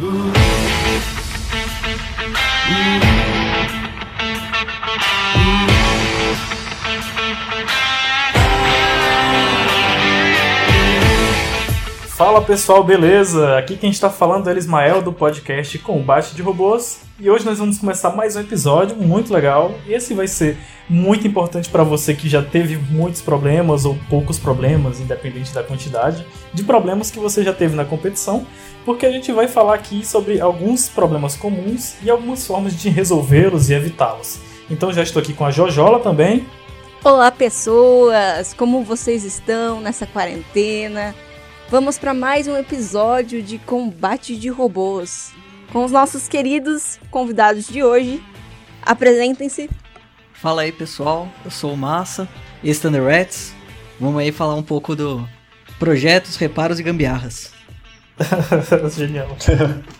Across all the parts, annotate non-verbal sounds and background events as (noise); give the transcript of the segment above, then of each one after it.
Ooh. Fala pessoal, beleza? Aqui quem está falando é Ismael do podcast Combate de Robôs e hoje nós vamos começar mais um episódio muito legal. Esse vai ser muito importante para você que já teve muitos problemas ou poucos problemas, independente da quantidade de problemas que você já teve na competição, porque a gente vai falar aqui sobre alguns problemas comuns e algumas formas de resolvê-los e evitá-los. Então já estou aqui com a Jojola também. Olá pessoas, como vocês estão nessa quarentena? Vamos para mais um episódio de Combate de Robôs com os nossos queridos convidados de hoje. Apresentem-se. Fala aí pessoal, eu sou o Massa, esse Thunder Rats. Vamos aí falar um pouco do projetos, reparos e gambiarras. (laughs) Genial.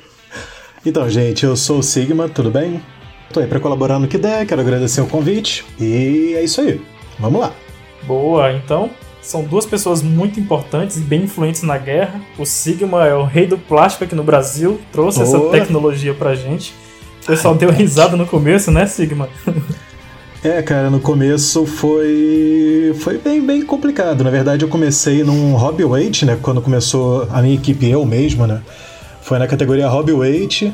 (laughs) então, gente, eu sou o Sigma, tudo bem? Tô aí para colaborar no que der, quero agradecer o convite e é isso aí. Vamos lá. Boa, então são duas pessoas muito importantes e bem influentes na guerra. O Sigma é o rei do plástico aqui no Brasil, trouxe Boa. essa tecnologia pra gente. O pessoal Ai, deu risada no começo, né, Sigma? É, cara, no começo foi foi bem, bem complicado. Na verdade, eu comecei num hobby weight, né? Quando começou a minha equipe, eu mesmo, né? Foi na categoria hobby weight.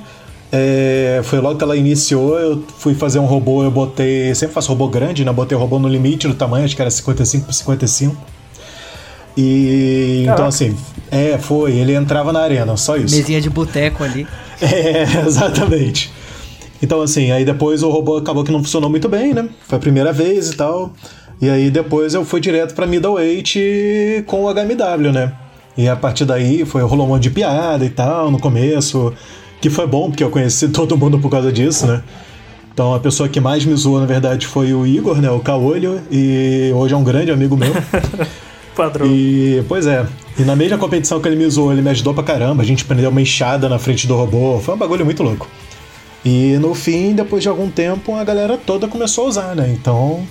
É, foi logo que ela iniciou, eu fui fazer um robô, eu botei. Sempre faço robô grande, né? Botei o robô no limite do tamanho, acho que era 55 por 55. E Caraca. então assim, é, foi, ele entrava na arena, só isso. Mesinha de boteco ali. (laughs) É, exatamente. Então assim, aí depois o robô acabou que não funcionou muito bem, né? Foi a primeira vez e tal. E aí depois eu fui direto para middleweight com o HMW, né? E a partir daí foi rolou um monte de piada e tal no começo, que foi bom porque eu conheci (laughs) todo mundo por causa disso, né? Então a pessoa que mais me zoou, na verdade, foi o Igor, né? O Caolho, e hoje é um grande amigo meu. (laughs) Padrão. E, pois é. E na mesma competição que ele me usou, ele me ajudou pra caramba. A gente prendeu uma enxada na frente do robô. Foi um bagulho muito louco. E no fim, depois de algum tempo, a galera toda começou a usar, né? Então,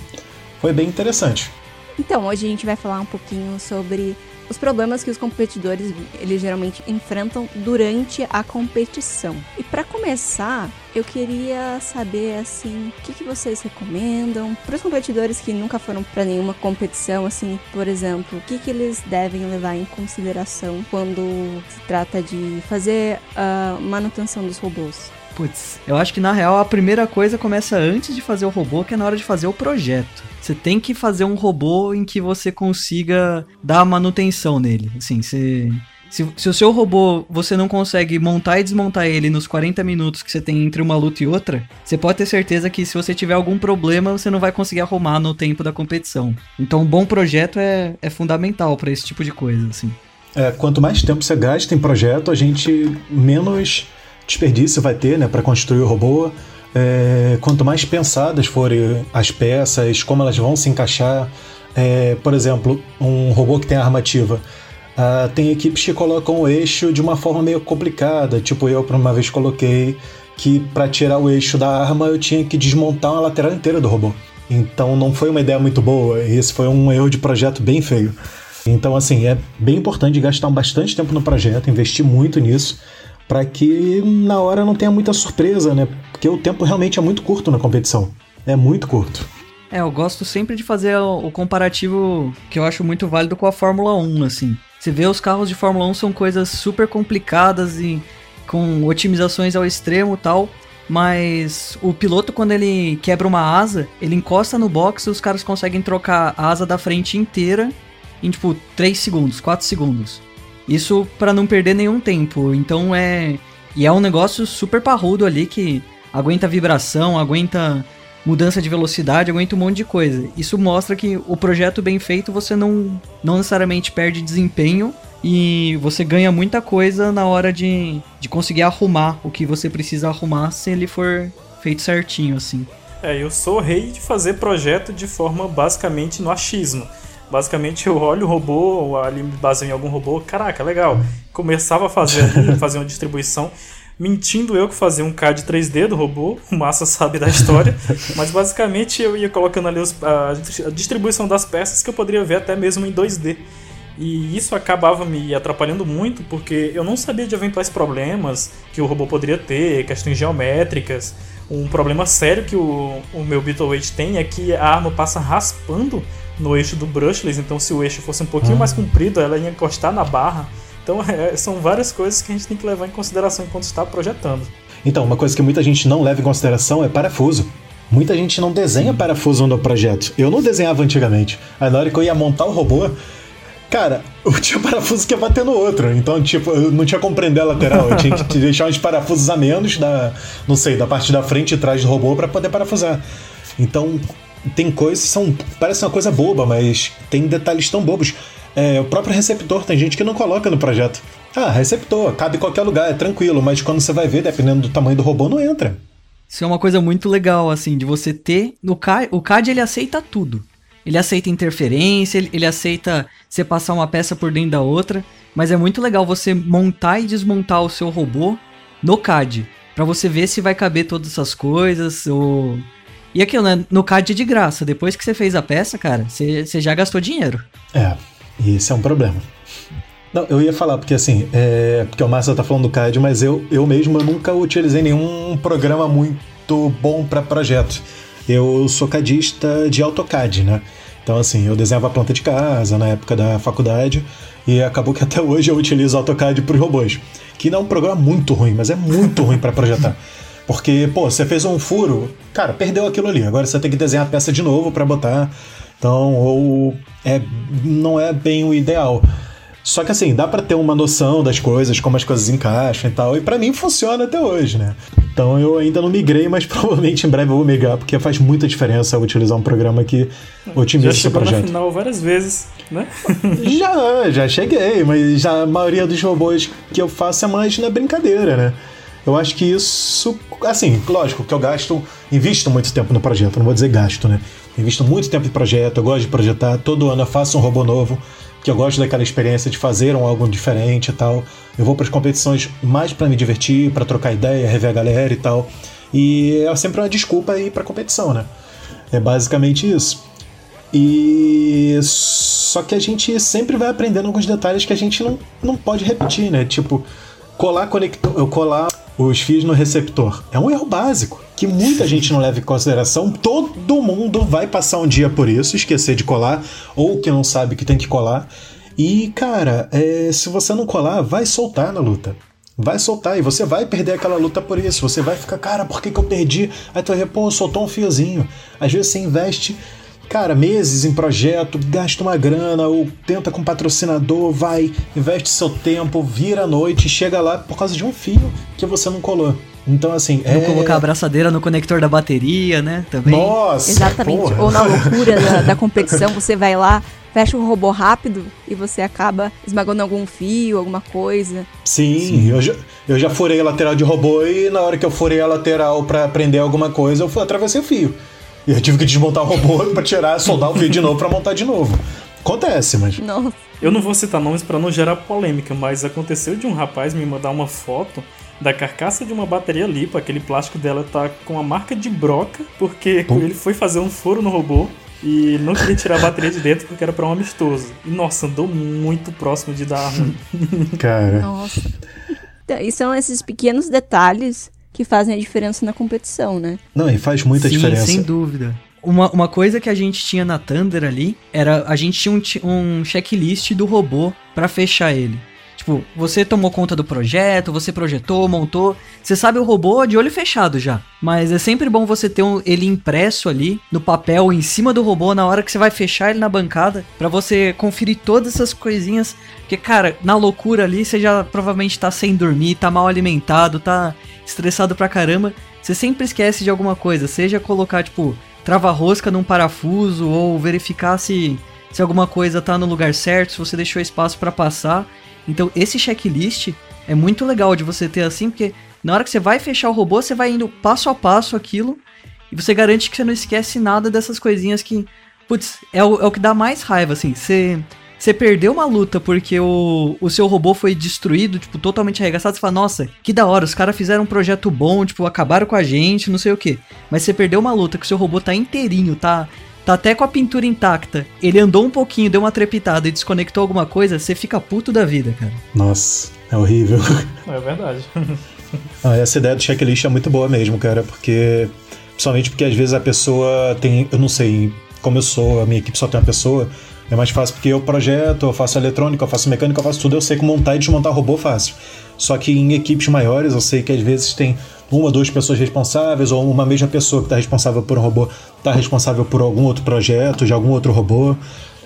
foi bem interessante. Então, hoje a gente vai falar um pouquinho sobre os problemas que os competidores eles geralmente enfrentam durante a competição. E para começar, eu queria saber assim, o que, que vocês recomendam para os competidores que nunca foram para nenhuma competição, assim, por exemplo, o que, que eles devem levar em consideração quando se trata de fazer a manutenção dos robôs? Putz, eu acho que na real a primeira coisa começa antes de fazer o robô, que é na hora de fazer o projeto. Você tem que fazer um robô em que você consiga dar manutenção nele. Assim, você. Se, se, o seu robô você não consegue montar e desmontar ele nos 40 minutos que você tem entre uma luta e outra, você pode ter certeza que se você tiver algum problema, você não vai conseguir arrumar no tempo da competição. Então, um bom projeto é, é fundamental para esse tipo de coisa, assim. É, quanto mais tempo você gasta em projeto, a gente menos desperdício vai ter né, para construir o robô. É, quanto mais pensadas forem as peças, como elas vão se encaixar. É, por exemplo, um robô que tem armativa. Uh, tem equipes que colocam o eixo de uma forma meio complicada. Tipo, eu, por uma vez, coloquei que para tirar o eixo da arma eu tinha que desmontar uma lateral inteira do robô. Então não foi uma ideia muito boa. Esse foi um erro de projeto bem feio. Então, assim, é bem importante gastar bastante tempo no projeto, investir muito nisso para que na hora não tenha muita surpresa, né? Porque o tempo realmente é muito curto na competição. É muito curto. É, eu gosto sempre de fazer o comparativo que eu acho muito válido com a Fórmula 1, assim. Você vê os carros de Fórmula 1 são coisas super complicadas e com otimizações ao extremo tal, mas o piloto quando ele quebra uma asa, ele encosta no box e os caras conseguem trocar a asa da frente inteira em tipo 3 segundos, 4 segundos. Isso para não perder nenhum tempo. Então é. E é um negócio super parrudo ali que aguenta vibração, aguenta mudança de velocidade, aguenta um monte de coisa. Isso mostra que o projeto bem feito você não, não necessariamente perde desempenho e você ganha muita coisa na hora de, de conseguir arrumar o que você precisa arrumar se ele for feito certinho, assim. É, eu sou rei de fazer projeto de forma basicamente no achismo. Basicamente eu olho o robô, ali me baseio em algum robô, caraca, legal. Começava a fazer (laughs) fazer uma distribuição, mentindo eu que fazia um CAD 3D do robô, (laughs) o Massa sabe da história, mas basicamente eu ia colocando ali os, a, a, distribuição das peças que eu poderia ver até mesmo em 2D. E isso acabava me atrapalhando muito porque eu não sabia de eventuais problemas que o robô poderia ter, questões geométricas. Um problema sério que o, o meu Beetleweight tem é que a arma passa raspando no eixo do brushless, então se o eixo fosse um pouquinho mais comprido, ela ia encostar na barra. Então é, são várias coisas que a gente tem que levar em consideração enquanto está projetando. Então, uma coisa que muita gente não leva em consideração é parafuso. Muita gente não desenha parafuso no projeto. Eu não desenhava antigamente. Aí na hora que eu ia montar o robô, cara, (laughs) eu tinha parafuso que ia bater no outro. Então, tipo, eu não tinha como prender a lateral. Eu tinha que deixar uns parafusos a menos da, não sei, da parte da frente e trás do robô para poder parafusar. Então, tem coisas que são. Parece uma coisa boba, mas tem detalhes tão bobos. É, o próprio receptor, tem gente que não coloca no projeto. Ah, receptor, cabe em qualquer lugar, é tranquilo, mas quando você vai ver, dependendo do tamanho do robô, não entra. Isso é uma coisa muito legal, assim, de você ter. No CAD, o CAD ele aceita tudo. Ele aceita interferência, ele, ele aceita você passar uma peça por dentro da outra. Mas é muito legal você montar e desmontar o seu robô no CAD. para você ver se vai caber todas essas coisas. Ou... E aquilo, né? No CAD é de graça. Depois que você fez a peça, cara, você, você já gastou dinheiro. É, e esse é um problema. Não, eu ia falar, porque assim, é, porque o Márcio tá falando do CAD, mas eu, eu mesmo eu nunca utilizei nenhum programa muito bom para projeto. Eu sou cadista de AutoCAD, né? Então, assim, eu desenhava a planta de casa na época da faculdade e acabou que até (laughs) hoje eu utilizo AutoCAD para robôs. Que não é um programa muito ruim, mas é muito ruim para projetar. (laughs) Porque, pô, você fez um furo, cara, perdeu aquilo ali. Agora você tem que desenhar a peça de novo para botar. Então, ou é, não é bem o ideal. Só que assim, dá para ter uma noção das coisas, como as coisas encaixam e tal. E para mim funciona até hoje, né? Então eu ainda não migrei, mas (laughs) provavelmente em breve eu vou migrar, porque faz muita diferença utilizar um programa que otimiza já seu projeto. Na final várias vezes, né? (laughs) já, já cheguei, mas já a maioria dos robôs que eu faço é mais na brincadeira, né? Eu acho que isso, assim, lógico que eu gasto, invisto muito tempo no projeto, não vou dizer gasto, né? Invisto muito tempo em projeto, eu gosto de projetar, todo ano eu faço um robô novo que eu gosto daquela experiência de fazer um algo diferente e tal. Eu vou para as competições mais para me divertir, para trocar ideia, rever a galera e tal. E é sempre uma desculpa ir para competição, né? É basicamente isso. E só que a gente sempre vai aprendendo alguns detalhes que a gente não, não pode repetir, né? Tipo, colar conector, colar os fios no receptor. É um erro básico que muita gente não leva em consideração. Todo mundo vai passar um dia por isso, esquecer de colar, ou que não sabe que tem que colar. E, cara, é, se você não colar, vai soltar na luta. Vai soltar e você vai perder aquela luta por isso. Você vai ficar, cara, por que, que eu perdi? Aí tu vai, pô, soltou um fiozinho. Às vezes você investe cara, meses em projeto, gasta uma grana ou tenta com patrocinador, vai, investe seu tempo, vira à noite e chega lá por causa de um fio que você não colou. Então, assim. Não é... colocar a abraçadeira no conector da bateria, né? Também. Nossa! Exatamente. Porra. Ou na (laughs) loucura da, da competição, você vai lá, fecha o robô rápido e você acaba esmagando algum fio, alguma coisa. Sim, Sim. Eu, já, eu já furei a lateral de robô e na hora que eu furei a lateral para prender alguma coisa, eu fui, atravessei o fio. E eu tive que desmontar o robô para tirar, soldar o fio de novo para montar de novo. Acontece, mas. Nossa. Eu não vou citar nomes para não gerar polêmica, mas aconteceu de um rapaz me mandar uma foto da carcaça de uma bateria lipa, aquele plástico dela tá com a marca de broca, porque Pum. ele foi fazer um furo no robô e não queria tirar a bateria de dentro porque era para um amistoso. E nossa, andou muito próximo de dar ruim. (laughs) Cara. Nossa. Então, e são esses pequenos detalhes que fazem a diferença na competição, né? Não, e faz muita Sim, diferença. Sem dúvida. Uma, uma coisa que a gente tinha na Thunder ali era a gente tinha um, um checklist do robô para fechar ele. Tipo, você tomou conta do projeto, você projetou, montou, você sabe o robô de olho fechado já. Mas é sempre bom você ter um, ele impresso ali no papel em cima do robô na hora que você vai fechar ele na bancada, para você conferir todas essas coisinhas. Porque, cara, na loucura ali você já provavelmente tá sem dormir, tá mal alimentado, tá estressado pra caramba. Você sempre esquece de alguma coisa, seja colocar, tipo, trava-rosca num parafuso ou verificar se, se alguma coisa tá no lugar certo, se você deixou espaço para passar. Então esse checklist é muito legal de você ter assim, porque na hora que você vai fechar o robô, você vai indo passo a passo aquilo e você garante que você não esquece nada dessas coisinhas que, putz, é o, é o que dá mais raiva, assim. Você, você perdeu uma luta porque o, o seu robô foi destruído, tipo, totalmente arregaçado, você fala, nossa, que da hora, os caras fizeram um projeto bom, tipo, acabaram com a gente, não sei o que. Mas você perdeu uma luta que o seu robô tá inteirinho, tá tá até com a pintura intacta, ele andou um pouquinho, deu uma trepitada e desconectou alguma coisa, você fica puto da vida, cara. Nossa, é horrível. (laughs) É verdade. ah, essa ideia do checklist é muito boa mesmo, cara, porque. Principalmente porque às vezes a pessoa tem. Eu não sei, como eu sou, a minha equipe só tem uma pessoa, é mais fácil porque eu projeto, eu faço eletrônica, eu faço mecânica, eu faço tudo, eu sei como montar e desmontar robô fácil. Só que em equipes maiores eu sei que às vezes tem uma, duas pessoas responsáveis, ou uma mesma pessoa que está responsável por um robô está responsável por algum outro projeto, de algum outro robô.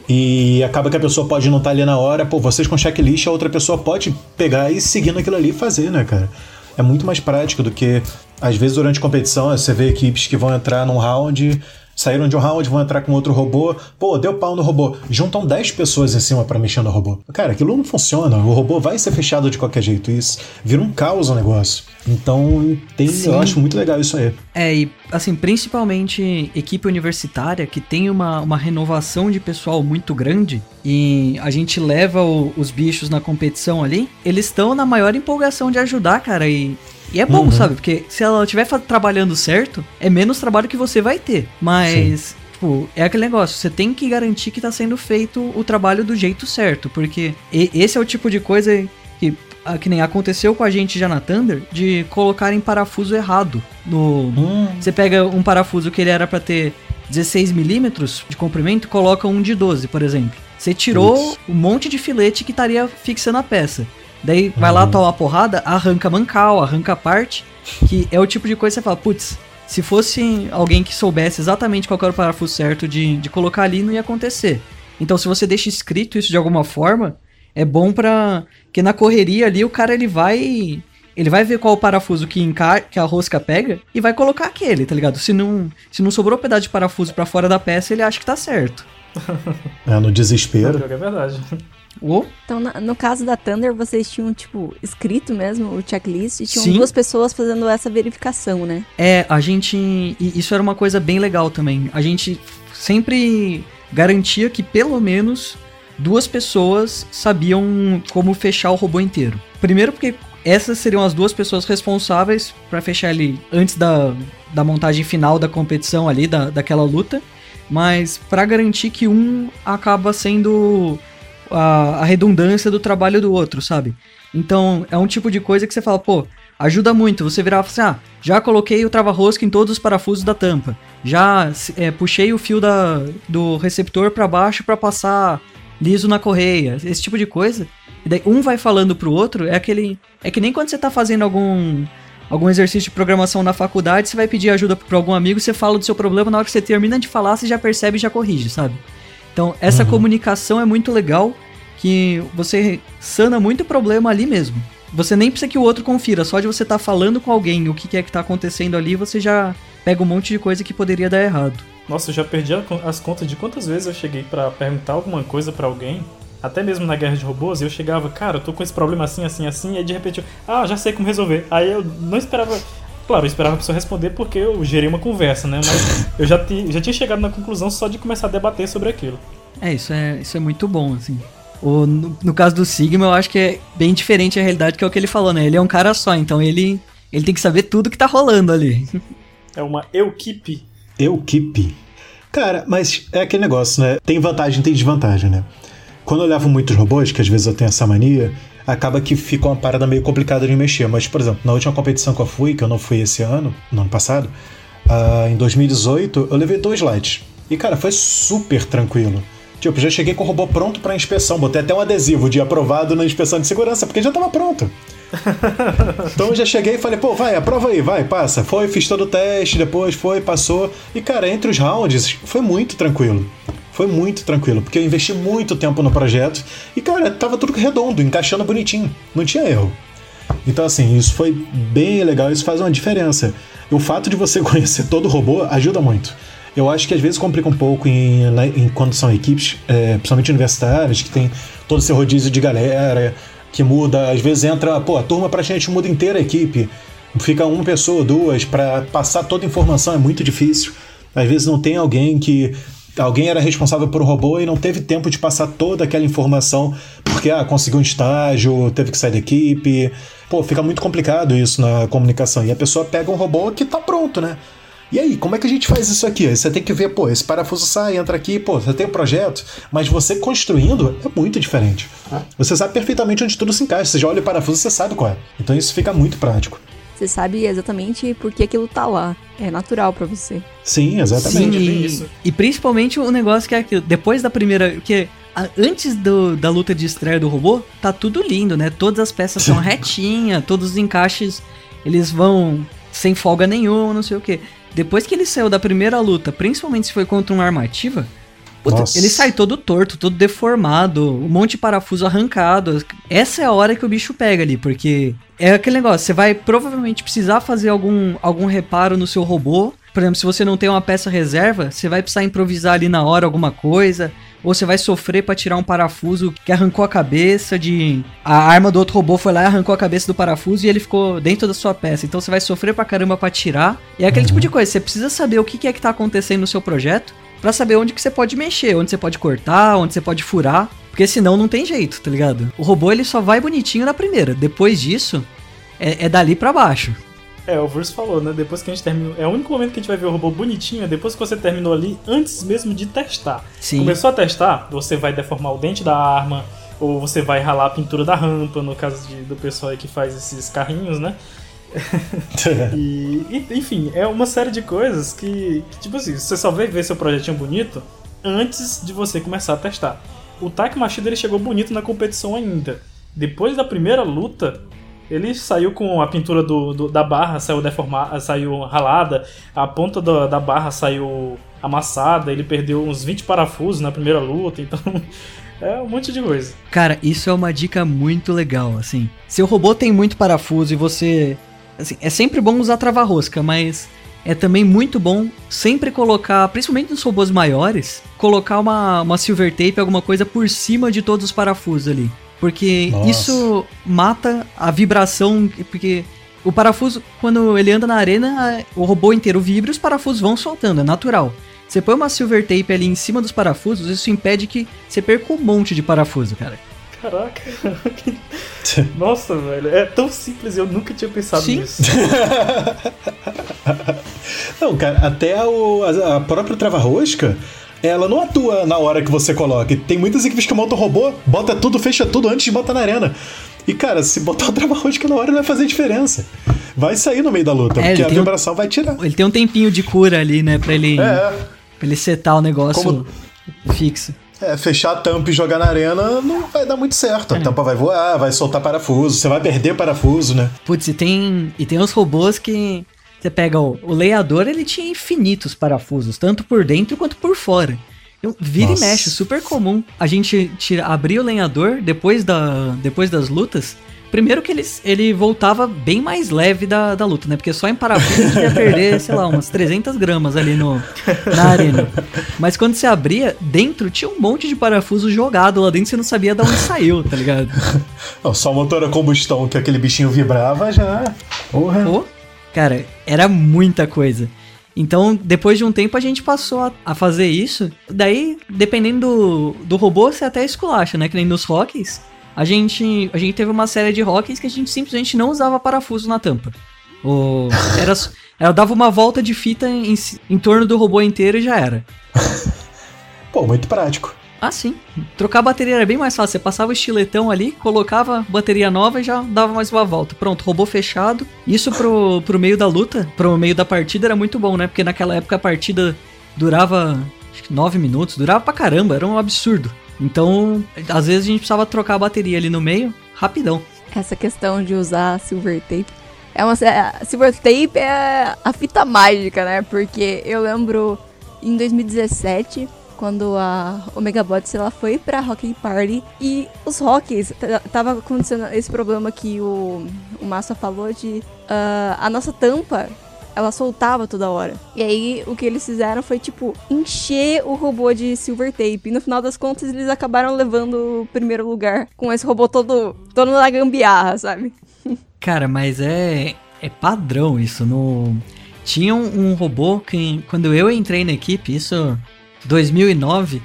E acaba que a pessoa pode não estar tá ali na hora, pô, vocês com checklist, a outra pessoa pode pegar e seguir naquilo ali e fazer, né, cara? É muito mais prático do que, às vezes, durante competição, você vê equipes que vão entrar num round saíram de um round, vão entrar com outro robô. Pô, deu pau no robô. Juntam 10 pessoas em cima para mexer no robô. Cara, aquilo não funciona. O robô vai ser fechado de qualquer jeito. Isso vira um caos o negócio. Então, tem, eu acho muito legal isso aí. É, e assim, principalmente equipe universitária que tem uma, uma renovação de pessoal muito grande e a gente leva o, os bichos na competição ali, eles estão na maior empolgação de ajudar, cara, e e é bom, uhum. sabe? Porque se ela estiver trabalhando certo, é menos trabalho que você vai ter. Mas, Sim. tipo, é aquele negócio, você tem que garantir que tá sendo feito o trabalho do jeito certo. Porque esse é o tipo de coisa que, que nem aconteceu com a gente já na Thunder, de colocar em parafuso errado. No, hum. Você pega um parafuso que ele era para ter 16 milímetros de comprimento, coloca um de 12, por exemplo. Você tirou um monte de filete que estaria fixando a peça. Daí vai lá, uhum. toma uma porrada, arranca mancal, arranca parte, que é o tipo de coisa que você fala, putz, se fosse alguém que soubesse exatamente qual era o parafuso certo de, de colocar ali, não ia acontecer. Então, se você deixa escrito isso de alguma forma, é bom pra. que na correria ali o cara ele vai. Ele vai ver qual o parafuso que, enca... que a rosca pega e vai colocar aquele, tá ligado? Se não, se não sobrou um pedaço de parafuso para fora da peça, ele acha que tá certo. (laughs) É, no desespero. É verdade. Oh. Então, no caso da Thunder, vocês tinham, tipo, escrito mesmo o checklist e tinham Sim. duas pessoas fazendo essa verificação, né? É, a gente. Isso era uma coisa bem legal também. A gente sempre garantia que pelo menos duas pessoas sabiam como fechar o robô inteiro. Primeiro, porque essas seriam as duas pessoas responsáveis para fechar ele antes da, da montagem final da competição ali, da, daquela luta. Mas para garantir que um acaba sendo a, a redundância do trabalho do outro, sabe? Então, é um tipo de coisa que você fala, pô, ajuda muito. Você virar e falar assim, ah, já coloquei o trava-rosca em todos os parafusos da tampa. Já é, puxei o fio da, do receptor para baixo para passar liso na correia. Esse tipo de coisa. E daí um vai falando pro outro, é aquele... É que nem quando você tá fazendo algum... Algum exercício de programação na faculdade, você vai pedir ajuda para algum amigo, você fala do seu problema, na hora que você termina de falar, você já percebe e já corrige, sabe? Então, essa uhum. comunicação é muito legal, que você sana muito problema ali mesmo. Você nem precisa que o outro confira, só de você estar tá falando com alguém o que é que tá acontecendo ali, você já pega um monte de coisa que poderia dar errado. Nossa, eu já perdi as contas de quantas vezes eu cheguei para perguntar alguma coisa para alguém, até mesmo na guerra de robôs, e eu chegava, cara, eu tô com esse problema assim, assim, assim, e aí de repente eu, ah, já sei como resolver. Aí eu não esperava. Claro, eu esperava a pessoa responder porque eu gerei uma conversa, né? Mas eu já, ti, já tinha chegado na conclusão só de começar a debater sobre aquilo. É, isso é, isso é muito bom, assim. O, no, no, caso do Sigma, eu acho que é bem diferente a realidade que é o que ele falou, né? Ele é um cara só, então ele, ele tem que saber tudo que tá rolando ali. É uma equipe. Equipe. Cara, mas é aquele negócio, né? Tem vantagem, tem desvantagem, né? Quando eu levo muitos robôs, que às vezes eu tenho essa mania, acaba que fica uma parada meio complicada de mexer. Mas, por exemplo, na última competição que eu fui, que eu não fui esse ano, no ano passado, uh, em 2018, eu levei dois lights. E, cara, foi super tranquilo. Tipo, já cheguei com o robô pronto para inspeção, botei até um adesivo de aprovado na inspeção de segurança, porque já tava pronto. (laughs) então eu já cheguei e falei, pô, vai, aprova aí, vai, passa. Foi, fiz todo o teste, depois foi, passou. E, cara, entre os rounds, foi muito tranquilo. Foi muito tranquilo, porque eu investi muito tempo no projeto e, cara, tava tudo redondo, encaixando bonitinho. Não tinha erro. Então, assim, isso foi bem legal, isso faz uma diferença. O fato de você (laughs) conhecer todo o robô ajuda muito. Eu acho que às vezes complica um pouco em, em quando são equipes, é, principalmente universitárias, que tem todo esse rodízio de galera, que muda, às vezes entra, pô, a turma praticamente muda inteira a equipe. Fica uma pessoa, duas, para passar toda a informação é muito difícil. Às vezes não tem alguém que alguém era responsável por robô e não teve tempo de passar toda aquela informação porque ah, conseguiu um estágio, teve que sair da equipe. Pô, fica muito complicado isso na comunicação. E a pessoa pega um robô que tá pronto, né? E aí, como é que a gente faz isso aqui? Você tem que ver, pô, esse parafuso sai, entra aqui, pô, você tem um projeto, mas você construindo é muito diferente. Você sabe perfeitamente onde tudo se encaixa. Você já olha o parafuso, você sabe qual é. Então isso fica muito prático. Você sabe exatamente por que aquilo tá lá. É natural para você. Sim, exatamente. Sim, e, e, principalmente o negócio que é aquilo. Depois da primeira. Porque antes do, da luta de estreia do robô, tá tudo lindo, né? Todas as peças são (laughs) retinhas, todos os encaixes eles vão sem folga nenhuma, não sei o que. Depois que ele saiu da primeira luta, principalmente se foi contra uma armativa, puta, ele sai todo torto, todo deformado, um monte de parafuso arrancado. Essa é a hora que o bicho pega ali, porque é aquele negócio, você vai provavelmente precisar fazer algum, algum reparo no seu robô. Por exemplo, se você não tem uma peça reserva, você vai precisar improvisar ali na hora alguma coisa ou você vai sofrer para tirar um parafuso que arrancou a cabeça de. A arma do outro robô foi lá e arrancou a cabeça do parafuso e ele ficou dentro da sua peça. Então você vai sofrer pra caramba pra tirar. E é aquele uhum. tipo de coisa, você precisa saber o que é que tá acontecendo no seu projeto para saber onde que você pode mexer, onde você pode cortar, onde você pode furar. Porque senão não tem jeito, tá ligado? O robô ele só vai bonitinho na primeira. Depois disso, é, é dali para baixo. É, o Verso falou, né? Depois que a gente terminou. É o único momento que a gente vai ver o robô bonitinho, é depois que você terminou ali, antes mesmo de testar. Sim. Começou a testar, você vai deformar o dente da arma, ou você vai ralar a pintura da rampa, no caso de, do pessoal aí que faz esses carrinhos, né? (laughs) e, enfim, é uma série de coisas que, que, tipo assim, você só vai ver seu projetinho bonito antes de você começar a testar. O Taki Machida ele chegou bonito na competição ainda. Depois da primeira luta, ele saiu com a pintura do, do da barra, saiu deformada, saiu ralada, a ponta do, da barra saiu amassada, ele perdeu uns 20 parafusos na primeira luta, então (laughs) é um monte de coisa. Cara, isso é uma dica muito legal, assim. Se o robô tem muito parafuso e você. Assim, é sempre bom usar trava-rosca, mas é também muito bom sempre colocar, principalmente nos robôs maiores, colocar uma, uma silver tape, alguma coisa por cima de todos os parafusos ali. Porque Nossa. isso mata a vibração. Porque o parafuso, quando ele anda na arena, o robô inteiro vibra e os parafusos vão soltando, é natural. Você põe uma silver tape ali em cima dos parafusos, isso impede que você perca um monte de parafuso, cara. Caraca. (laughs) Nossa, velho. É tão simples, eu nunca tinha pensado Sim. nisso. (laughs) Não, cara, até o, a, a própria trava-rosca ela não atua na hora que você coloca. Tem muitas equipes que montam robô, bota tudo, fecha tudo antes de botar na arena. E, cara, se botar o trava-rosca na hora não vai fazer diferença. Vai sair no meio da luta, é, porque a vibração um, vai tirar. Ele tem um tempinho de cura ali, né, pra ele, é. pra ele setar o negócio Como... fixo. É, fechar a tampa e jogar na arena não vai dar muito certo. A é. tampa vai voar, vai soltar parafuso, você vai perder parafuso, né? Putz, e tem, e tem uns robôs que você pega o, o leiador, ele tinha infinitos parafusos, tanto por dentro quanto por fora. Eu, vira Nossa. e mexe, super comum. A gente tira, abrir o lenhador depois, da, depois das lutas. Primeiro que ele, ele voltava bem mais leve da, da luta, né? Porque só em parafuso gente ia perder, sei lá, umas 300 gramas ali no, na arena. Mas quando você abria, dentro tinha um monte de parafuso jogado lá dentro, você não sabia de onde saiu, tá ligado? (laughs) só o motor a combustão que aquele bichinho vibrava já. Porra. Oh. Cara, era muita coisa. Então, depois de um tempo, a gente passou a, a fazer isso. Daí, dependendo do, do robô, você até esculacha, né? Que nem nos rocks. A gente, a gente teve uma série de rocks que a gente simplesmente não usava parafuso na tampa. O, (laughs) era, ela dava uma volta de fita em, em torno do robô inteiro e já era. (laughs) Pô, muito prático. Ah, sim. Trocar a bateria era bem mais fácil. Você passava o estiletão ali, colocava bateria nova e já dava mais uma volta. Pronto, robô fechado. Isso pro, pro meio da luta, pro meio da partida era muito bom, né? Porque naquela época a partida durava acho que 9 minutos, durava pra caramba, era um absurdo. Então, às vezes a gente precisava trocar a bateria ali no meio, rapidão. Essa questão de usar silver tape é uma silver tape é a fita mágica, né? Porque eu lembro em 2017 quando a Omega Bots ela foi pra Rock Party e os Rockies tava acontecendo esse problema que o, o Massa falou de uh, a nossa tampa ela soltava toda hora. E aí o que eles fizeram foi tipo encher o robô de silver tape. E no final das contas eles acabaram levando o primeiro lugar com esse robô todo todo na gambiarra, sabe? (laughs) Cara, mas é é padrão isso no tinha um, um robô que quando eu entrei na equipe, isso 2009,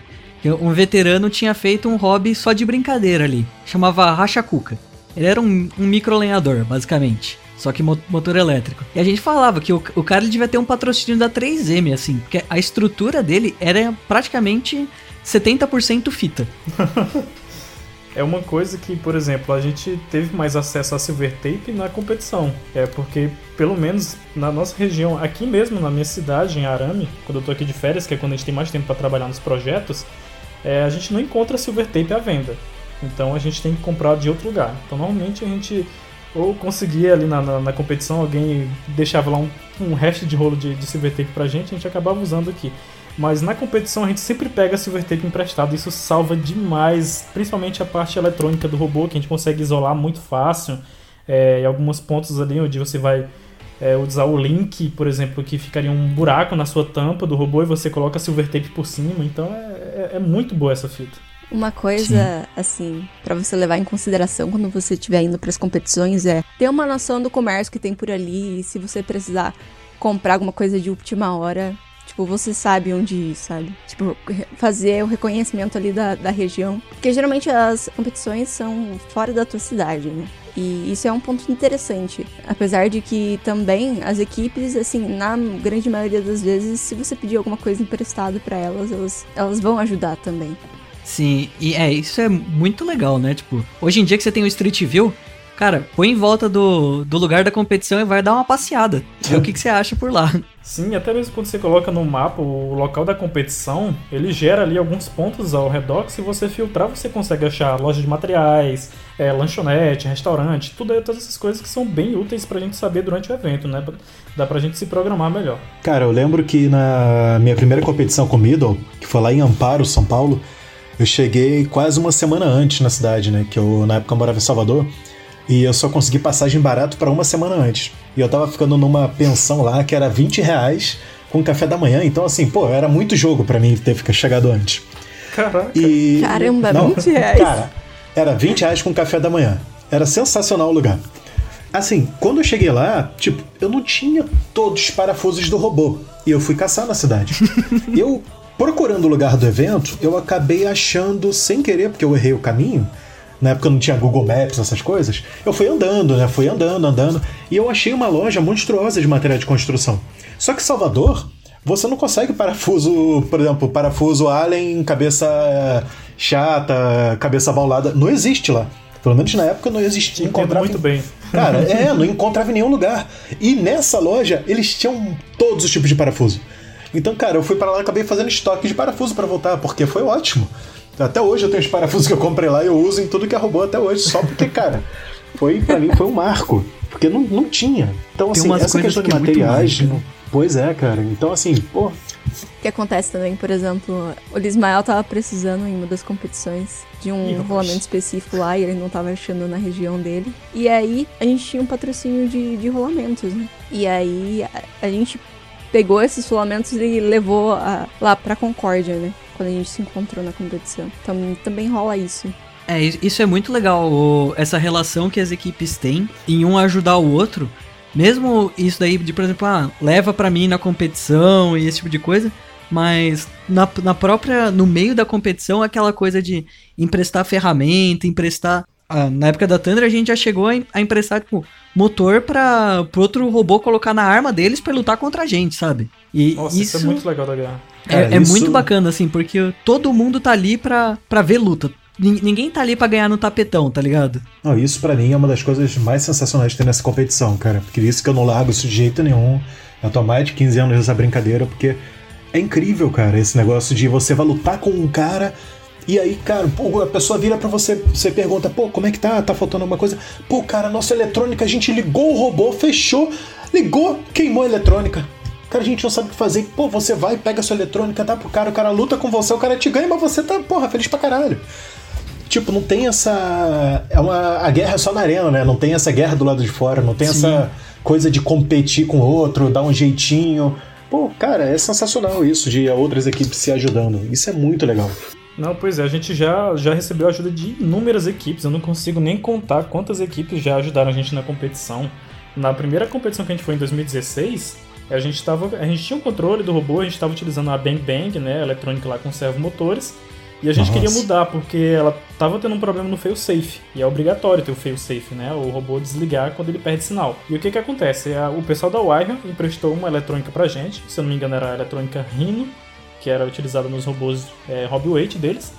um veterano tinha feito um hobby só de brincadeira ali. Chamava Racha Cuca. Ele era um, um microlenhador, basicamente. Só que motor elétrico. E a gente falava que o, o cara ele devia ter um patrocínio da 3M, assim, porque a estrutura dele era praticamente 70% fita. (laughs) é uma coisa que, por exemplo, a gente teve mais acesso a silver tape na competição. É porque, pelo menos na nossa região, aqui mesmo na minha cidade, em Arame, quando eu tô aqui de férias, que é quando a gente tem mais tempo para trabalhar nos projetos, é, a gente não encontra silver tape à venda. Então a gente tem que comprar de outro lugar. Então normalmente a gente ou conseguia ali na, na, na competição, alguém deixava lá um, um resto de rolo de, de silver tape pra gente, a gente acabava usando aqui. Mas na competição a gente sempre pega silver tape emprestado, isso salva demais, principalmente a parte eletrônica do robô, que a gente consegue isolar muito fácil. É, em alguns pontos ali onde você vai é, usar o link, por exemplo, que ficaria um buraco na sua tampa do robô e você coloca silver tape por cima. Então é, é, é muito boa essa fita. Uma coisa, Sim. assim, para você levar em consideração quando você estiver indo para as competições é ter uma noção do comércio que tem por ali e se você precisar comprar alguma coisa de última hora, Tipo, você sabe onde ir, sabe? Tipo, fazer o reconhecimento ali da, da região. Porque geralmente as competições são fora da tua cidade, né? E isso é um ponto interessante. Apesar de que também as equipes, assim, na grande maioria das vezes, se você pedir alguma coisa emprestada para elas, elas, elas vão ajudar também. Sim, e é, isso é muito legal, né? Tipo, hoje em dia que você tem o Street View, cara, põe em volta do, do lugar da competição e vai dar uma passeada. (laughs) Ver o que, que você acha por lá. Sim, até mesmo quando você coloca no mapa o local da competição, ele gera ali alguns pontos ao redor que se você filtrar você consegue achar loja de materiais, é, lanchonete, restaurante, tudo todas essas coisas que são bem úteis pra gente saber durante o evento, né? Dá pra gente se programar melhor. Cara, eu lembro que na minha primeira competição com Middle, que foi lá em Amparo, São Paulo, eu cheguei quase uma semana antes na cidade, né? Que eu na época morava em Salvador. E eu só consegui passagem barato para uma semana antes. E eu tava ficando numa pensão lá que era 20 reais com café da manhã. Então, assim, pô, era muito jogo para mim ter chegado antes. Caraca. E... Caramba, Não, 20 reais. Cara, era 20 reais com café da manhã. Era sensacional o lugar. Assim, quando eu cheguei lá, tipo, eu não tinha todos os parafusos do robô. E eu fui caçar na cidade. (laughs) eu, procurando o lugar do evento, eu acabei achando, sem querer, porque eu errei o caminho, na época não tinha Google Maps, essas coisas, eu fui andando, né? Fui andando, andando, e eu achei uma loja monstruosa de material de construção. Só que Salvador, você não consegue parafuso, por exemplo, parafuso Allen, cabeça eh, chata, cabeça baulada, não existe lá. Pelo menos na época não existia. Encontrava muito bem. Cara, (laughs) é, não encontrava em nenhum lugar. E nessa loja eles tinham todos os tipos de parafuso. Então, cara, eu fui para lá e acabei fazendo estoque de parafuso para voltar, porque foi ótimo. Até hoje eu tenho os parafusos que eu comprei lá e eu uso em tudo que é robô até hoje, só porque, cara, foi para mim foi um marco. Porque não, não tinha. Então, assim, essa questão de é materiais. É pois é, cara. Então, assim, pô. O que acontece também, por exemplo, o Lismael tava precisando em uma das competições de um rolamento específico lá e ele não tava achando na região dele. E aí a gente tinha um patrocínio de, de rolamentos, né? E aí a, a gente pegou esses rolamentos e levou a, lá pra Concórdia, né? quando a gente se encontrou na competição. Então também rola isso. É, isso é muito legal, essa relação que as equipes têm em um ajudar o outro. Mesmo isso daí de, por exemplo, ah, leva para mim na competição e esse tipo de coisa, mas na, na própria, no meio da competição, aquela coisa de emprestar ferramenta, emprestar ah, na época da Thunder a gente já chegou a, emprestar, tipo, motor para outro robô colocar na arma deles para lutar contra a gente, sabe? E Nossa, isso, isso é muito legal da guerra. É, é, isso... muito bacana, assim, porque todo mundo tá ali pra, pra ver luta. Ninguém tá ali pra ganhar no tapetão, tá ligado? Não, isso para mim é uma das coisas mais sensacionais de ter nessa competição, cara. Porque isso que eu não largo isso de jeito nenhum. Eu tô há mais de 15 anos nessa brincadeira, porque é incrível, cara, esse negócio de você vai lutar com um cara. E aí, cara, pô, a pessoa vira para você, você pergunta, pô, como é que tá? Tá faltando alguma coisa? Pô, cara, nossa eletrônica, a gente ligou o robô, fechou, ligou, queimou a eletrônica. Cara, a gente não sabe o que fazer. Pô, você vai, pega a sua eletrônica, dá pro cara, o cara luta com você, o cara te ganha, mas você tá, porra, feliz pra caralho. Tipo, não tem essa. É uma... A guerra é só na arena, né? Não tem essa guerra do lado de fora, não tem Sim. essa coisa de competir com o outro, dar um jeitinho. Pô, cara, é sensacional isso de outras equipes se ajudando. Isso é muito legal. Não, pois é, a gente já, já recebeu ajuda de inúmeras equipes. Eu não consigo nem contar quantas equipes já ajudaram a gente na competição. Na primeira competição que a gente foi em 2016, a gente, tava, a gente tinha um controle do robô, a gente estava utilizando a Bang Bang, né, a eletrônica lá com servomotores, E a gente Nossa. queria mudar, porque ela tava tendo um problema no fail-safe. E é obrigatório ter o fail-safe, né? O robô desligar quando ele perde sinal. E o que que acontece? O pessoal da Wire emprestou uma eletrônica pra gente. Se eu não me engano, era a eletrônica Rhino, que era utilizada nos robôs é, Hobby deles.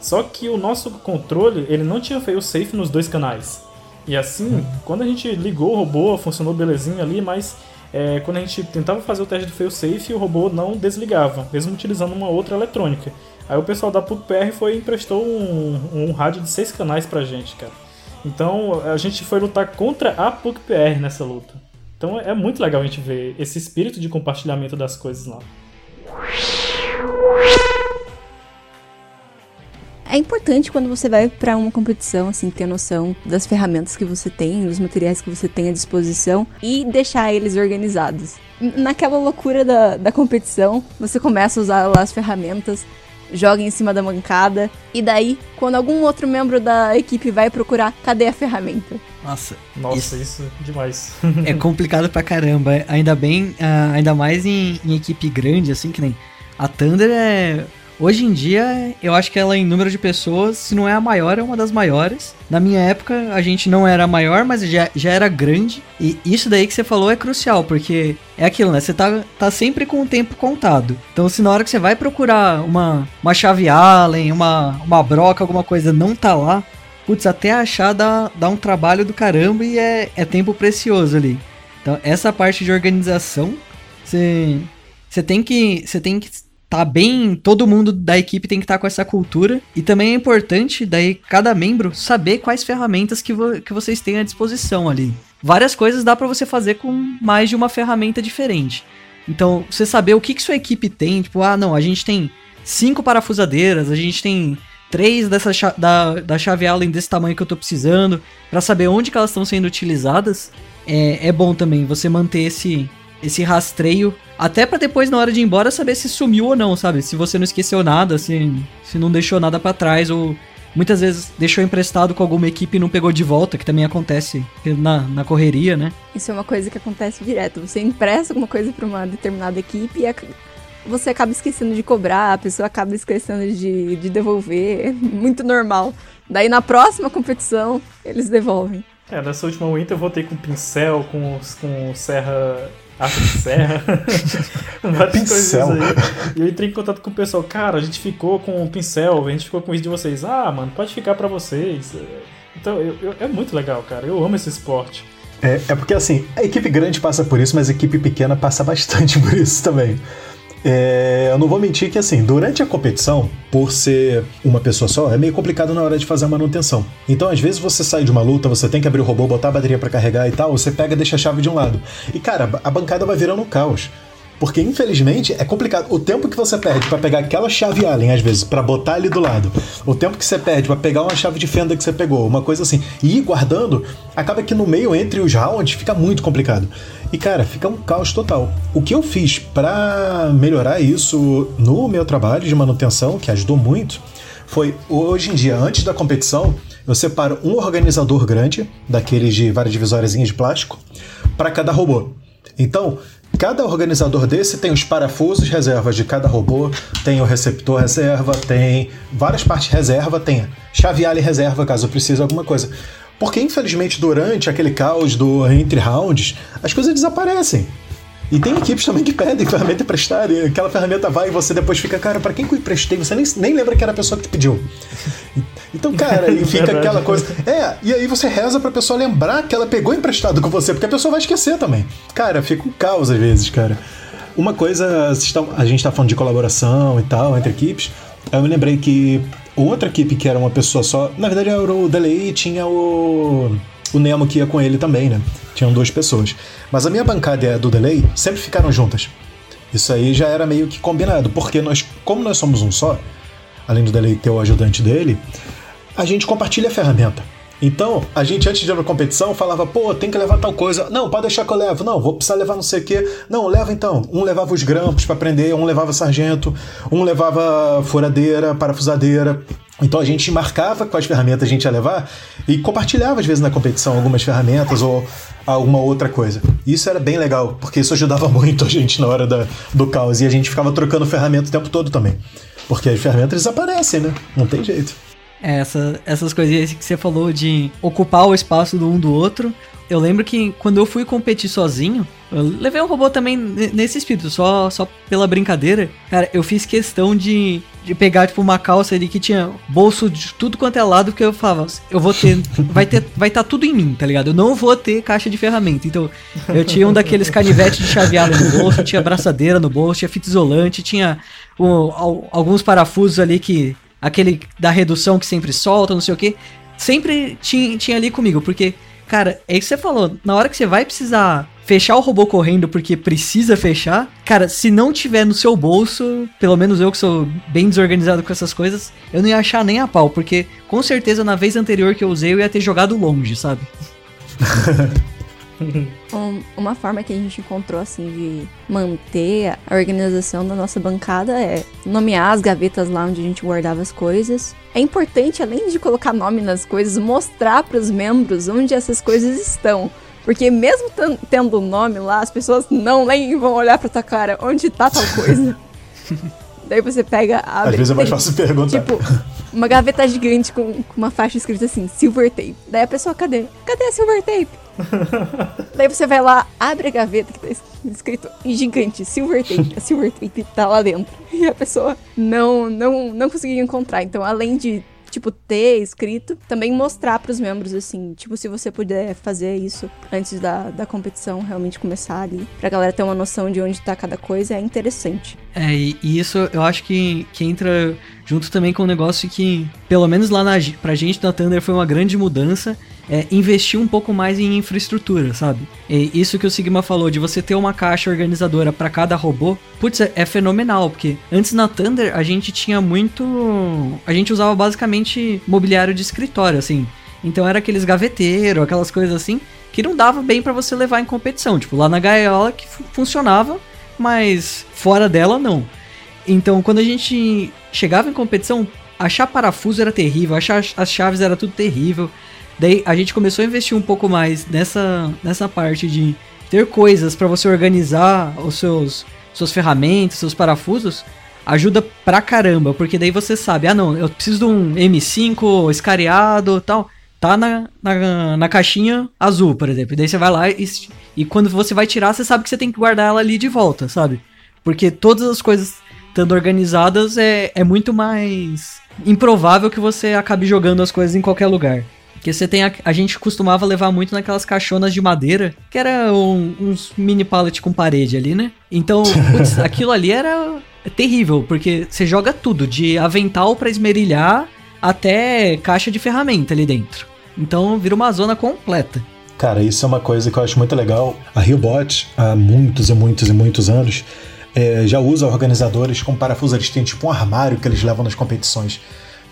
Só que o nosso controle, ele não tinha fail-safe nos dois canais. E assim, quando a gente ligou o robô, funcionou belezinho ali, mas é, quando a gente tentava fazer o teste do fail-safe, o robô não desligava, mesmo utilizando uma outra eletrônica. Aí o pessoal da PUC-PR foi emprestou um, um rádio de seis canais pra gente, cara. Então a gente foi lutar contra a PUC-PR nessa luta. Então é muito legal a gente ver esse espírito de compartilhamento das coisas lá. É importante quando você vai pra uma competição, assim, ter noção das ferramentas que você tem, dos materiais que você tem à disposição e deixar eles organizados. Naquela loucura da, da competição, você começa a usar lá as ferramentas, joga em cima da bancada, e daí, quando algum outro membro da equipe vai procurar, cadê a ferramenta? Nossa, Nossa, Isso. isso, é demais. (laughs) é complicado pra caramba. Ainda bem, ah, ainda mais em, em equipe grande, assim, que nem a Thunder é. Hoje em dia, eu acho que ela, em número de pessoas, se não é a maior, é uma das maiores. Na minha época, a gente não era a maior, mas já, já era grande. E isso daí que você falou é crucial, porque é aquilo, né? Você tá, tá sempre com o tempo contado. Então, se na hora que você vai procurar uma, uma chave Allen, uma, uma broca, alguma coisa, não tá lá, putz, até achar dá, dá um trabalho do caramba e é, é tempo precioso ali. Então, essa parte de organização, você você tem que você tem que tá bem, todo mundo da equipe tem que estar com essa cultura e também é importante daí cada membro saber quais ferramentas que, vo- que vocês têm à disposição ali. Várias coisas dá pra você fazer com mais de uma ferramenta diferente. Então, você saber o que, que sua equipe tem, tipo, ah, não, a gente tem cinco parafusadeiras, a gente tem três dessa da, da chave Allen desse tamanho que eu tô precisando, pra saber onde que elas estão sendo utilizadas, é, é bom também você manter esse, esse rastreio, até pra depois na hora de ir embora saber se sumiu ou não, sabe? Se você não esqueceu nada, se, se não deixou nada pra trás ou muitas vezes deixou emprestado com alguma equipe e não pegou de volta, que também acontece na, na correria, né? Isso é uma coisa que acontece direto. Você empresta alguma coisa pra uma determinada equipe e ac- você acaba esquecendo de cobrar, a pessoa acaba esquecendo de, de devolver. (laughs) Muito normal. Daí na próxima competição, eles devolvem. É, nessa última Winter eu voltei com pincel, com, com serra. Arco de serra. (laughs) com várias Pincel. coisas aí. E eu entrei em contato com o pessoal. Cara, a gente ficou com o pincel, a gente ficou com isso de vocês. Ah, mano, pode ficar pra vocês. Então, eu- eu- é muito legal, cara. Eu amo esse esporte. É, é porque assim, a equipe grande passa por isso, mas a equipe pequena passa bastante (laughs) por isso também. É, eu não vou mentir que assim, durante a competição, por ser uma pessoa só, é meio complicado na hora de fazer a manutenção. Então, às vezes você sai de uma luta, você tem que abrir o robô, botar a bateria pra carregar e tal, você pega e deixa a chave de um lado. E cara, a bancada vai virando um caos. Porque infelizmente é complicado. O tempo que você perde pra pegar aquela chave Allen, às vezes, pra botar ali do lado, o tempo que você perde pra pegar uma chave de fenda que você pegou, uma coisa assim, e ir guardando, acaba que no meio entre os rounds fica muito complicado. E cara, fica um caos total. O que eu fiz pra melhorar isso no meu trabalho de manutenção, que ajudou muito, foi hoje em dia, antes da competição, eu separo um organizador grande, daqueles de várias divisóriazinhas de plástico, para cada robô. Então, cada organizador desse tem os parafusos reservas de cada robô, tem o receptor reserva, tem várias partes reserva, tem chave Allen reserva caso precise alguma coisa. Porque infelizmente durante aquele caos do entre rounds, as coisas desaparecem. E tem equipes também que pedem (laughs) ferramenta emprestada, e aquela ferramenta vai e você depois fica, cara, pra quem que eu emprestei? Você nem, nem lembra que era a pessoa que te pediu. (laughs) Então, cara, e (laughs) fica Verdade. aquela coisa. É, e aí você reza pra pessoa lembrar que ela pegou emprestado com você, porque a pessoa vai esquecer também. Cara, fica um caos às vezes, cara. Uma coisa, a gente tá falando de colaboração e tal, entre equipes. Eu me lembrei que outra equipe que era uma pessoa só, na verdade era o Delay e tinha o, o Nemo que ia com ele também, né? Tinham duas pessoas. Mas a minha bancada e a do Delay sempre ficaram juntas. Isso aí já era meio que combinado, porque nós, como nós somos um só, além do Delay ter o ajudante dele, a gente compartilha a ferramenta. Então, a gente antes de ir pra competição falava, pô, tem que levar tal coisa. Não, pode deixar que eu levo. Não, vou precisar levar não sei o quê. Não, leva então. Um levava os grampos pra prender, um levava sargento, um levava furadeira, parafusadeira. Então a gente marcava quais ferramentas a gente ia levar e compartilhava às vezes na competição algumas ferramentas ou alguma outra coisa. Isso era bem legal, porque isso ajudava (laughs) muito a gente na hora da- do caos e a gente ficava trocando ferramenta o tempo todo também. porque as ferramentas desaparecem, né? Não tem jeito. É, essa, essas coisinhas que você falou de ocupar o espaço do um do outro. Eu lembro que quando eu fui competir sozinho, eu levei um robô também nesse espírito, só, só pela brincadeira. Cara, eu fiz questão de, de pegar, tipo, uma calça ali que tinha bolso de tudo quanto é lado, porque eu falava, eu vou ter. (laughs) Vai ter. Vai estar tá tudo em mim, tá ligado? Eu não vou ter caixa de ferramenta. Então, eu tinha um daqueles canivetes de chavear no bolso, tinha braçadeira no bolso, tinha fita isolante, tinha alguns parafusos ali que. Aquele da redução que sempre solta, não sei o que. Sempre tinha, tinha ali comigo, porque Cara, é isso que você falou. Na hora que você vai precisar fechar o robô correndo porque precisa fechar, cara, se não tiver no seu bolso, pelo menos eu que sou bem desorganizado com essas coisas, eu não ia achar nem a pau, porque com certeza na vez anterior que eu usei eu ia ter jogado longe, sabe? (laughs) (laughs) um, uma forma que a gente encontrou assim de manter a organização da nossa bancada é nomear as gavetas lá onde a gente guardava as coisas. É importante, além de colocar nome nas coisas, mostrar para os membros onde essas coisas estão. Porque mesmo tendo o nome lá, as pessoas não nem vão olhar pra tua cara onde tá tal coisa. (laughs) Daí você pega, abre. Às vezes é mais fácil perguntar. Tipo, uma gaveta gigante com, com uma faixa escrita assim, silver tape. Daí a pessoa, cadê? Cadê a silver tape? (laughs) Daí você vai lá, abre a gaveta que tá escrito em gigante, silver tape. A silver tape tá lá dentro. (laughs) E a pessoa não, não, não conseguiu encontrar. Então, além de tipo, ter escrito, também mostrar para os membros, assim, tipo, se você puder fazer isso antes da, da competição realmente começar ali, pra galera ter uma noção de onde tá cada coisa, é interessante. É, e, isso eu acho que, que entra junto também com um negócio que, pelo menos lá na, pra gente da Thunder foi uma grande mudança, é, investir um pouco mais em infraestrutura, sabe? E isso que o Sigma falou, de você ter uma caixa organizadora para cada robô, putz, é, é, fenomenal, porque antes na Thunder a gente tinha muito. A gente usava basicamente mobiliário de escritório, assim. Então era aqueles gaveteiros, aquelas coisas assim, que não dava bem para você levar em competição. Tipo, lá na gaiola que funcionava, mas fora dela não. Então quando a gente chegava em competição, achar parafuso era terrível, achar as chaves era tudo terrível. Daí a gente começou a investir um pouco mais nessa, nessa parte de ter coisas para você organizar os seus suas ferramentas, seus parafusos, ajuda pra caramba, porque daí você sabe, ah não, eu preciso de um M5 escareado tal, tá na, na, na caixinha azul, por exemplo. E daí você vai lá e, e quando você vai tirar, você sabe que você tem que guardar ela ali de volta, sabe? Porque todas as coisas estando organizadas é, é muito mais improvável que você acabe jogando as coisas em qualquer lugar. Porque você tem a, a, gente costumava levar muito naquelas caixonas de madeira, que era um, uns mini pallet com parede ali, né? Então, (laughs) putz, aquilo ali era terrível, porque você joga tudo, de avental para esmerilhar até caixa de ferramenta ali dentro. Então vira uma zona completa. Cara, isso é uma coisa que eu acho muito legal. A Riobot, há muitos e muitos e muitos anos, é, já usa organizadores com parafuso. Eles têm tipo um armário que eles levam nas competições.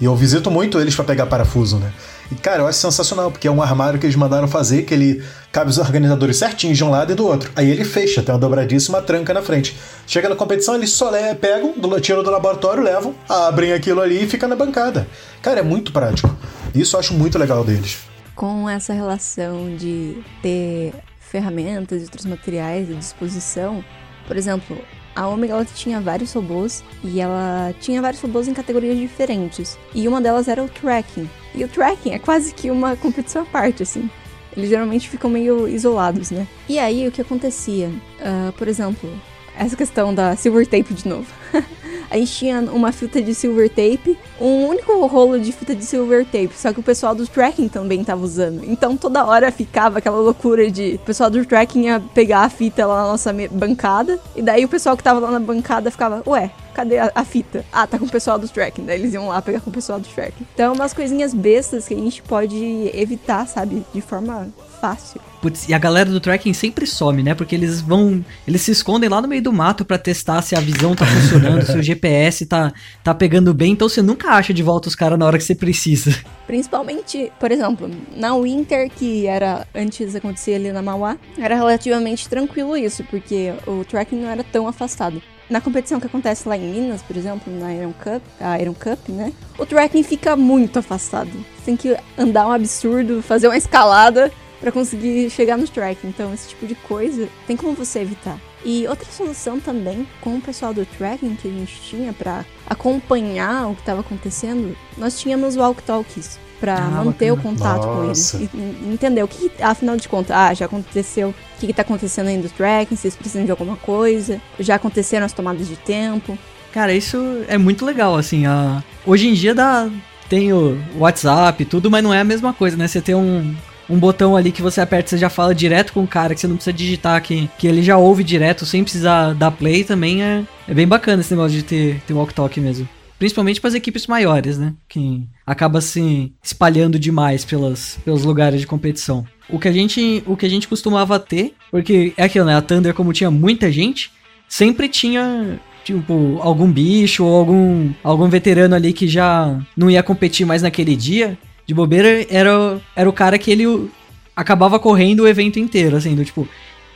E eu visito muito eles para pegar parafuso, né? E, cara, eu acho sensacional, porque é um armário que eles mandaram fazer, que ele cabe os organizadores certinhos de um lado e do outro. Aí ele fecha, tem uma dobradiça uma tranca na frente. Chega na competição, eles só le pegam, tiram do laboratório, levam, abrem aquilo ali e fica na bancada. Cara, é muito prático. Isso eu acho muito legal deles. Com essa relação de ter ferramentas e outros materiais à disposição, por exemplo, a Omega ela tinha vários robôs e ela tinha vários robôs em categorias diferentes. E uma delas era o tracking. E o tracking é quase que uma competição à parte, assim. Eles geralmente ficam meio isolados, né? E aí o que acontecia? Uh, por exemplo, essa questão da silver tape de novo. (laughs) a gente tinha uma fita de silver tape, um único rolo de fita de silver tape, só que o pessoal do tracking também tava usando. Então toda hora ficava aquela loucura de o pessoal do tracking ia pegar a fita lá na nossa bancada, e daí o pessoal que tava lá na bancada ficava, ué, cadê a, a, fita? Ah, tá com o pessoal do tracking. Daí eles iam lá pegar com o pessoal do tracking. Então, umas coisinhas bestas que a gente pode evitar, sabe? De forma fácil. Putz, e a galera do tracking sempre some, né? Porque eles vão. Eles se escondem lá no meio do mato para testar se a visão tá funcionando, se o (laughs) GPS tá, tá pegando bem. Então você nunca acha de volta os caras na hora que você precisa. Principalmente, por exemplo, na Winter, que era antes acontecer ali na Mauá, era relativamente tranquilo isso, porque o tracking não era tão afastado. Na competição que acontece lá em Minas, por exemplo, na Iron Cup, a Iron Cup, né? O tracking fica muito afastado. Você tem que andar um absurdo, fazer uma escalada para conseguir chegar no track. Então, esse tipo de coisa tem como você evitar. E outra solução também, com o pessoal do tracking que a gente tinha para acompanhar o que estava acontecendo, nós tínhamos walk-talkies para ah, manter bacana. o contato Nossa. com eles e entender o que, afinal de contas, ah, já aconteceu, o que, está acontecendo aí no tracking, se eles precisam de alguma coisa, já aconteceram as tomadas de tempo. Cara, isso é muito legal, assim, a... hoje em dia dá, tem o WhatsApp tudo, mas não é a mesma coisa, né? Você tem um, um botão ali que você aperta, você já fala direto com o cara, que você não precisa digitar aqui, que ele já ouve direto sem precisar dar play também é, é bem bacana esse negócio de ter, ter walk-talk mesmo. Principalmente para as equipes maiores, né? Que acaba se espalhando demais pelas, pelos lugares de competição. O que, a gente, o que a gente costumava ter, porque é aquilo, né? A Thunder, como tinha muita gente, sempre tinha tipo, algum bicho ou algum, algum veterano ali que já não ia competir mais naquele dia, de bobeira, era, era o cara que ele acabava correndo o evento inteiro, assim, do tipo.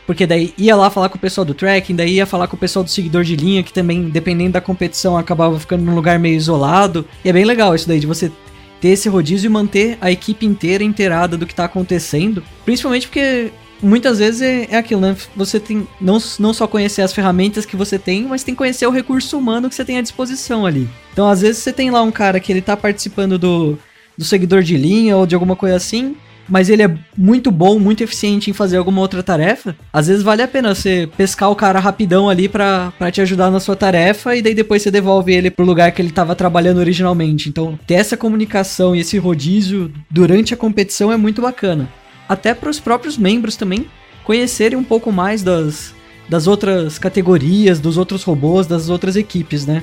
Porque daí ia lá falar com o pessoal do tracking, daí ia falar com o pessoal do seguidor de linha, que também, dependendo da competição, acabava ficando num lugar meio isolado. E é bem legal isso daí, de você ter esse rodízio e manter a equipe inteira inteirada do que tá acontecendo. Principalmente porque muitas vezes é, é aquilo, né? Você tem não, não só conhecer as ferramentas que você tem, mas tem que conhecer o recurso humano que você tem à disposição ali. Então, às vezes, você tem lá um cara que ele tá participando do, do seguidor de linha ou de alguma coisa assim, mas ele é muito bom, muito eficiente em fazer alguma outra tarefa, às vezes vale a pena você pescar o cara rapidão ali pra te ajudar na sua tarefa e daí depois você devolve ele pro lugar que ele tava trabalhando originalmente. Então, ter essa comunicação e esse rodízio durante a competição é muito bacana. Até para os próprios membros também conhecerem um pouco mais das, das outras categorias, dos outros robôs, das outras equipes, né?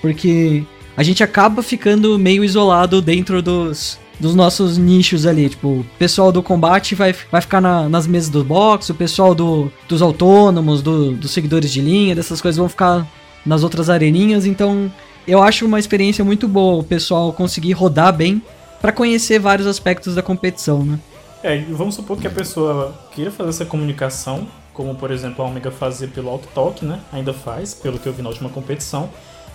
Porque a gente acaba ficando meio isolado dentro dos, dos nossos nichos ali. Tipo, o pessoal do combate vai, vai ficar na, nas mesas do box, o pessoal do, dos autônomos, do, dos seguidores de linha, dessas coisas vão ficar nas outras areninhas. Então, eu acho uma experiência muito boa o pessoal conseguir rodar bem para conhecer vários aspectos da competição, né? É, vamos supor que a pessoa queira fazer essa comunicação, como por exemplo a Omega fazia pelo Talk, né? Ainda faz, pelo que eu vi na última competição.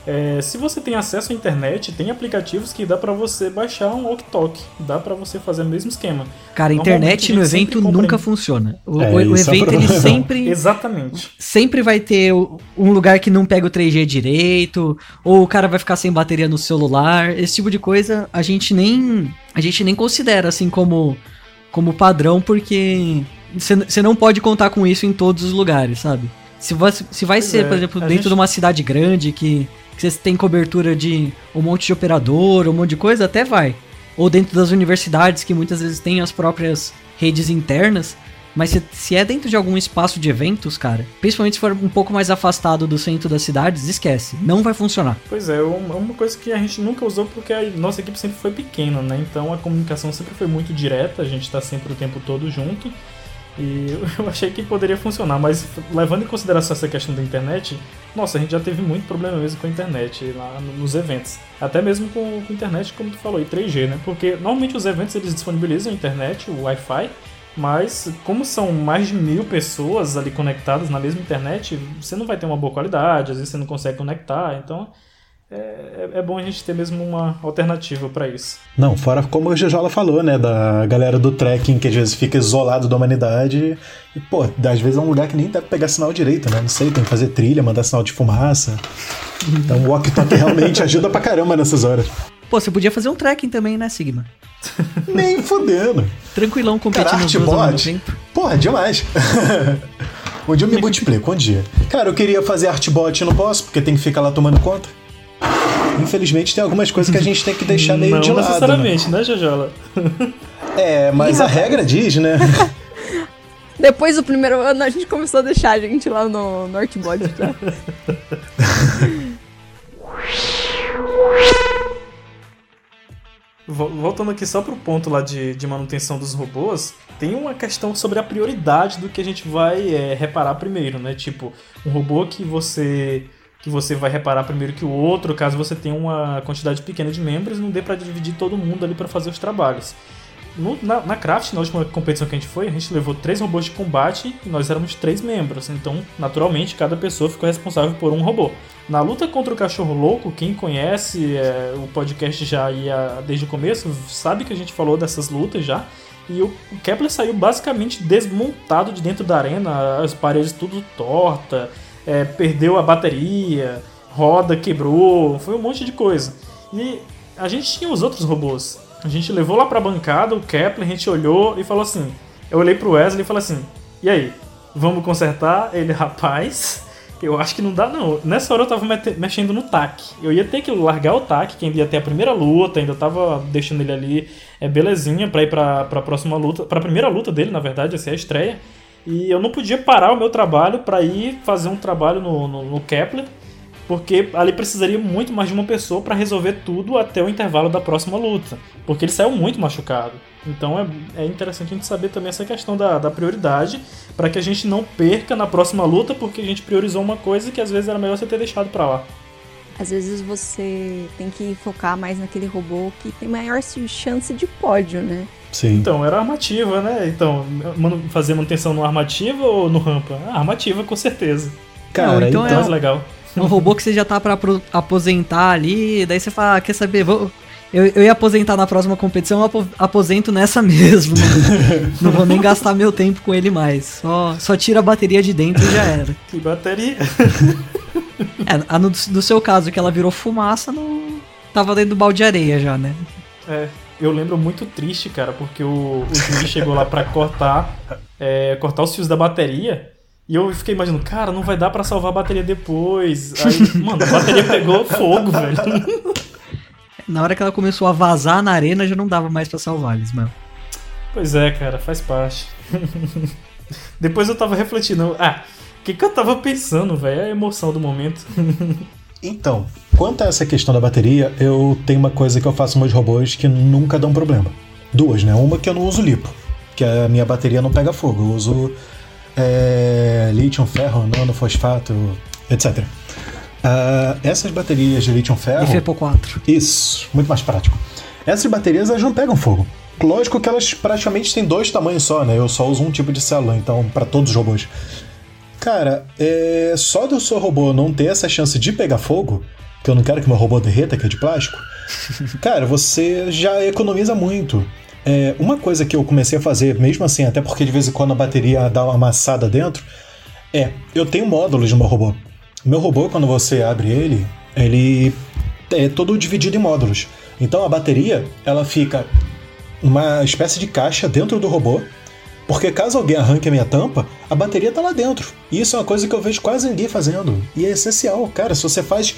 É, se você tem acesso à internet, tem aplicativos que dá para você baixar um walk-talk, dá para você fazer o mesmo esquema. Cara, a internet no evento nunca funciona. O, é, o, o é evento ele (laughs) sempre (laughs) Exatamente. Sempre vai ter um lugar que não pega o 3G direito, ou o cara vai ficar sem bateria no celular, esse tipo de coisa a gente nem a gente nem considera assim como como padrão porque você não pode contar com isso em todos os lugares, sabe? Se vai, se vai ser, é, por exemplo, dentro gente... de uma cidade grande que que você tem cobertura de um monte de operador, um monte de coisa, até vai. Ou dentro das universidades, que muitas vezes têm as próprias redes internas. Mas se, se, é dentro de algum espaço de eventos, cara, principalmente se for um pouco mais afastado do centro das cidades, esquece. Não vai funcionar. Pois é, uma coisa que a gente nunca usou porque a nossa equipe sempre foi pequena, né? Então a comunicação sempre foi muito direta, a gente tá sempre o tempo todo junto. E (laughs) eu achei que poderia funcionar, mas levando em consideração essa questão da internet, nossa, a gente já teve muito problema mesmo com a internet lá nos eventos. Até mesmo com, com internet, como tu falou, e 3G, né? Porque normalmente os eventos eles disponibilizam a internet, o Wi-Fi, mas como são mais de mil pessoas ali conectadas na mesma internet, você não vai ter uma boa qualidade, às vezes você não consegue conectar, então é, é, é, bom a gente ter mesmo uma alternativa para isso. Não, fora como o Jojola falou, né, da galera do trekking que às vezes fica isolado da humanidade e, pô, às vezes é um lugar que nem deve pegar sinal direito, né, não sei, tem que fazer trilha, mandar sinal de fumaça. Então o walk-talk realmente ajuda pra caramba nessas horas. Pô, você podia fazer um trekking também, né, Sigma? Nem fudendo. Tranquilão competindo Cara, dois tempo. Porra, demais. (laughs) um dia eu me multiplico, um dia. Cara, eu queria fazer artbot e não posso, porque tem que ficar lá tomando conta. Infelizmente tem algumas coisas que a gente tem que deixar meio não de lado. Não necessariamente, né, né Jojola? (laughs) É, mas a regra diz, né? (laughs) Depois do primeiro ano a gente começou a deixar a gente lá no Northbody já. (laughs) Voltando aqui só pro ponto lá de, de manutenção dos robôs, tem uma questão sobre a prioridade do que a gente vai é, reparar primeiro, né? Tipo, um robô que você que você vai reparar primeiro que o outro, caso você tenha uma quantidade pequena de membros, não dê para dividir todo mundo ali para fazer os trabalhos. no, na, na Craft, na última competição que a gente foi, a gente levou três robôs de combate e nós éramos três membros. Então, naturalmente, cada pessoa ficou responsável por um robô. Na luta contra o cachorro louco, quem conhece é, o podcast já ia desde o começo, sabe que a gente falou dessas lutas já. E o Kepler saiu basicamente desmontado de dentro da arena, as paredes tudo torta, é, perdeu a bateria, roda quebrou, foi um monte de coisa. E a gente tinha os outros robôs. A gente levou lá pra bancada o Kepler, a gente olhou e falou assim. Eu olhei pro Wesley e falei assim: E aí, vamos consertar? Ele, (laughs) rapaz, eu acho que não dá não. Nessa hora eu tava mexendo no TAC. Eu ia ter que largar o TAC, que ainda ia ter a primeira luta, ainda tava deixando ele ali é belezinha pra ir pra, pra próxima luta, pra primeira luta dele, na verdade, essa é a estreia. E eu não podia parar o meu trabalho para ir fazer um trabalho no, no, no Kepler porque ali precisaria muito mais de uma pessoa para resolver tudo até o intervalo da próxima luta, porque ele saiu muito machucado. Então é, é interessante a gente saber também essa questão da, da prioridade, para que a gente não perca na próxima luta, porque a gente priorizou uma coisa que às vezes era melhor você ter deixado para lá. Às vezes você tem que focar mais naquele robô que tem maior chance de pódio, né? Sim. Então, era armativa, né? Então, fazer manutenção no armativa ou no rampa? Ah, armativa, com certeza. Cara, então, então é mais legal. É um robô que você já tá para aposentar ali, daí você fala, ah, quer saber, vou, eu, eu ia aposentar na próxima competição, eu aposento nessa (laughs) mesmo. não vou nem gastar meu tempo com ele mais. Só, só tira a bateria de dentro e já era. Que bateria? (laughs) é, a, no, no seu caso, que ela virou fumaça, não tava dentro do balde de areia já, né? É, eu lembro muito triste, cara, porque o, o juiz chegou lá para cortar, é, cortar os fios da bateria. E eu fiquei imaginando, cara, não vai dar para salvar a bateria depois. Aí, mano, a bateria pegou fogo, velho. Na hora que ela começou a vazar na arena, já não dava mais para salvar eles, mano. Pois é, cara, faz parte. depois eu tava refletindo, ah, que, que eu tava pensando, velho? É a emoção do momento. (laughs) então, quanto a essa questão da bateria, eu tenho uma coisa que eu faço com meus robôs que nunca dão problema. Duas, né? Uma que eu não uso lipo, que a minha bateria não pega fogo. Eu uso é, lítio, ferro, nano, fosfato, etc. Uh, ah, essas baterias de lítio-ferro. E FEPO 4. Isso, muito mais prático. Essas baterias elas não pegam fogo. Lógico que elas praticamente têm dois tamanhos só, né? Eu só uso um tipo de célula, então, para todos os robôs. Cara, é... só do seu robô não ter essa chance de pegar fogo, que eu não quero que meu robô derreta, que é de plástico, (laughs) cara, você já economiza muito. É, uma coisa que eu comecei a fazer, mesmo assim, até porque de vez em quando a bateria dá uma amassada dentro, é, eu tenho módulos no meu robô. Meu robô, quando você abre ele, ele é todo dividido em módulos. Então a bateria, ela fica uma espécie de caixa dentro do robô, porque caso alguém arranque a minha tampa, a bateria tá lá dentro. E isso é uma coisa que eu vejo quase ninguém fazendo. E é essencial, cara. Se você faz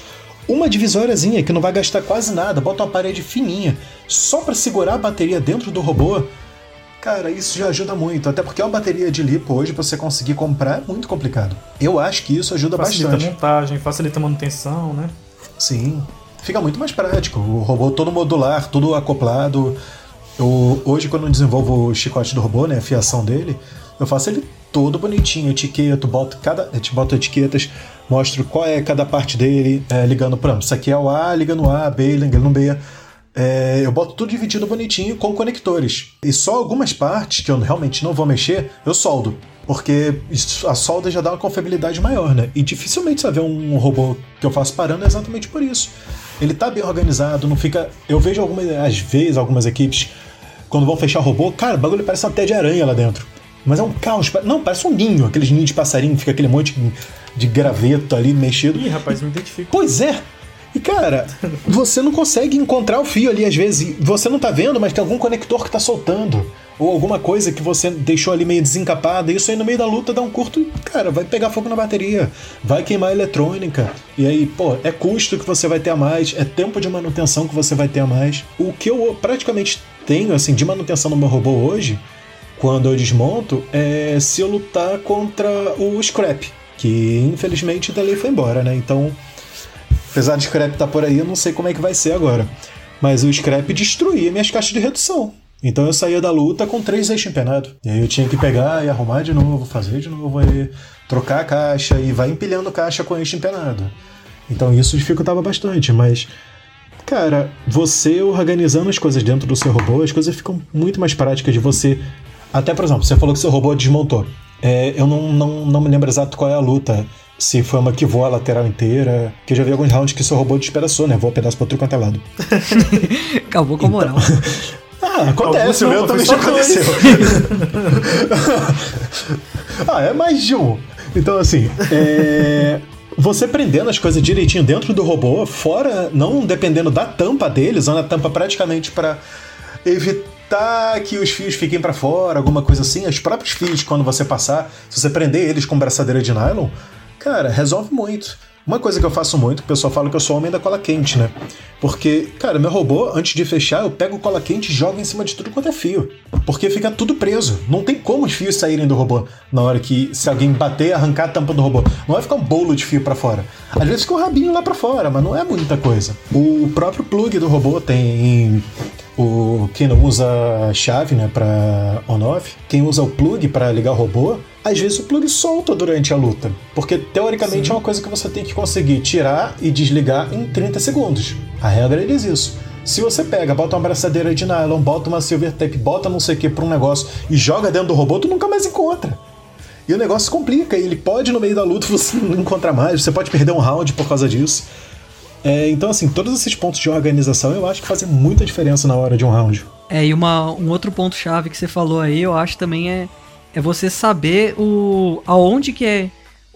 uma divisóriazinha que não vai gastar quase nada, bota uma parede fininha só para segurar a bateria dentro do robô. Cara, isso já ajuda muito, até porque a bateria de lipo hoje pra você conseguir comprar é muito complicado. Eu acho que isso ajuda facilita bastante. Facilita a montagem, facilita a manutenção, né? Sim, fica muito mais prático. O robô todo modular, tudo acoplado. Eu, hoje, quando eu desenvolvo o chicote do robô, né, a fiação dele, eu faço ele todo bonitinho, etiqueto, boto cada, boto etiquetas, mostro qual é cada parte dele, é, ligando para isso aqui é o A, liga no A, B, liga no B. É, eu boto tudo dividido bonitinho com conectores. E só algumas partes que eu realmente não vou mexer, eu soldo. Porque a solda já dá uma confiabilidade maior, né? E dificilmente você vê um robô que eu faço parando exatamente por isso. Ele tá bem organizado, não fica. Eu vejo algumas, às vezes, algumas equipes, quando vão fechar o robô, cara, o bagulho parece uma teia de aranha lá dentro. Mas é um caos. Não, parece um ninho, aqueles ninhos de passarinho, fica aquele monte de graveto ali mexido. Ih, rapaz, me identifico. Pois é. E cara, (laughs) você não consegue encontrar o fio ali às vezes. Você não tá vendo, mas tem algum conector que tá soltando. Ou alguma coisa que você deixou ali meio desencapada. Isso aí no meio da luta dá um curto cara, vai pegar fogo na bateria. Vai queimar a eletrônica. E aí, pô, é custo que você vai ter a mais. É tempo de manutenção que você vai ter a mais. O que eu praticamente tenho, assim, de manutenção no meu robô hoje quando eu desmonto é se eu lutar contra o Scrap, que infelizmente dali foi embora, né? Então, apesar de Scrap estar tá por aí, eu não sei como é que vai ser agora. Mas o Scrap destruía minhas caixas de redução. Então eu saía da luta com três eixos empenados. E aí eu tinha que pegar e arrumar de novo, fazer de novo, aí trocar a caixa e vai empilhando caixa com eixo empenado. Então isso dificultava bastante, mas Cara, você organizando as coisas dentro do seu robô, as coisas ficam muito mais práticas de você. Até, por exemplo, você falou que seu robô desmontou. É, eu não, não, não me lembro exato qual é a luta. Se foi uma que voa a lateral inteira. Que eu já vi alguns rounds que seu robô despedaçou, né? Voa pedaço pra outro quanto é lado. (laughs) Acabou com a moral. (laughs) Ah, acontece, o meu também já aconteceu. (laughs) (laughs) ah, é mais de um. Então, assim, é... você prendendo as coisas direitinho dentro do robô, fora, não dependendo da tampa dele, usando a tampa praticamente para evitar que os fios fiquem para fora, alguma coisa assim. Os próprios fios, quando você passar, se você prender eles com braçadeira de nylon, cara, resolve muito. Uma coisa que eu faço muito, o pessoal fala que eu sou homem da cola quente, né? Porque, cara, meu robô, antes de fechar, eu pego cola quente e jogo em cima de tudo quanto é fio. Porque fica tudo preso. Não tem como os fios saírem do robô na hora que, se alguém bater, arrancar a tampa do robô. Não vai ficar um bolo de fio para fora. Às vezes fica um rabinho lá para fora, mas não é muita coisa. O próprio plug do robô tem o quem não usa chave, né, para on-off, quem usa o plug para ligar o robô, às vezes o plug solta durante a luta, porque teoricamente Sim. é uma coisa que você tem que conseguir tirar e desligar em 30 segundos. A regra diz isso. Se você pega, bota uma abraçadeira de nylon, bota uma silver tape, bota não sei o que pra um negócio e joga dentro do robô, tu nunca mais encontra. E o negócio complica, e ele pode no meio da luta (laughs) você não encontrar mais, você pode perder um round por causa disso. É, então, assim, todos esses pontos de organização eu acho que fazem muita diferença na hora de um round. É, e uma, um outro ponto-chave que você falou aí, eu acho também é, é você saber o aonde que é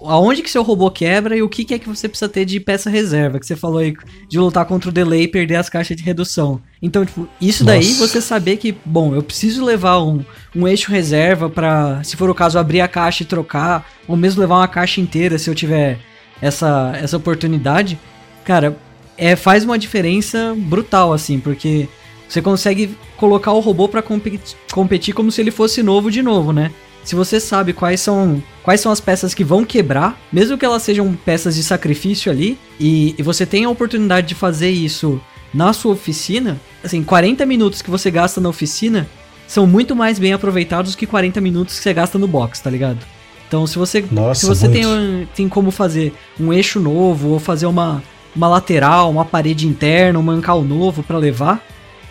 aonde que seu robô quebra e o que, que, é que você precisa ter de peça reserva, que você falou aí de lutar contra o delay e perder as caixas de redução. Então, tipo, isso daí Nossa. você saber que, bom, eu preciso levar um, um eixo reserva para, se for o caso, abrir a caixa e trocar, ou mesmo levar uma caixa inteira se eu tiver essa, essa oportunidade cara, é, faz uma diferença brutal, assim, porque você consegue colocar o robô para competir, competir como se ele fosse novo de novo, né? Se você sabe quais são quais são as peças que vão quebrar, mesmo que elas sejam peças de sacrifício ali, e, e você tem a oportunidade de fazer isso na sua oficina, assim, 40 minutos que você gasta na oficina são muito mais bem aproveitados que 40 minutos que você gasta no box, tá ligado? Então, se você, Nossa, se você tem, tem como fazer um eixo novo ou fazer uma, uma lateral, uma parede interna, um mancal novo para levar,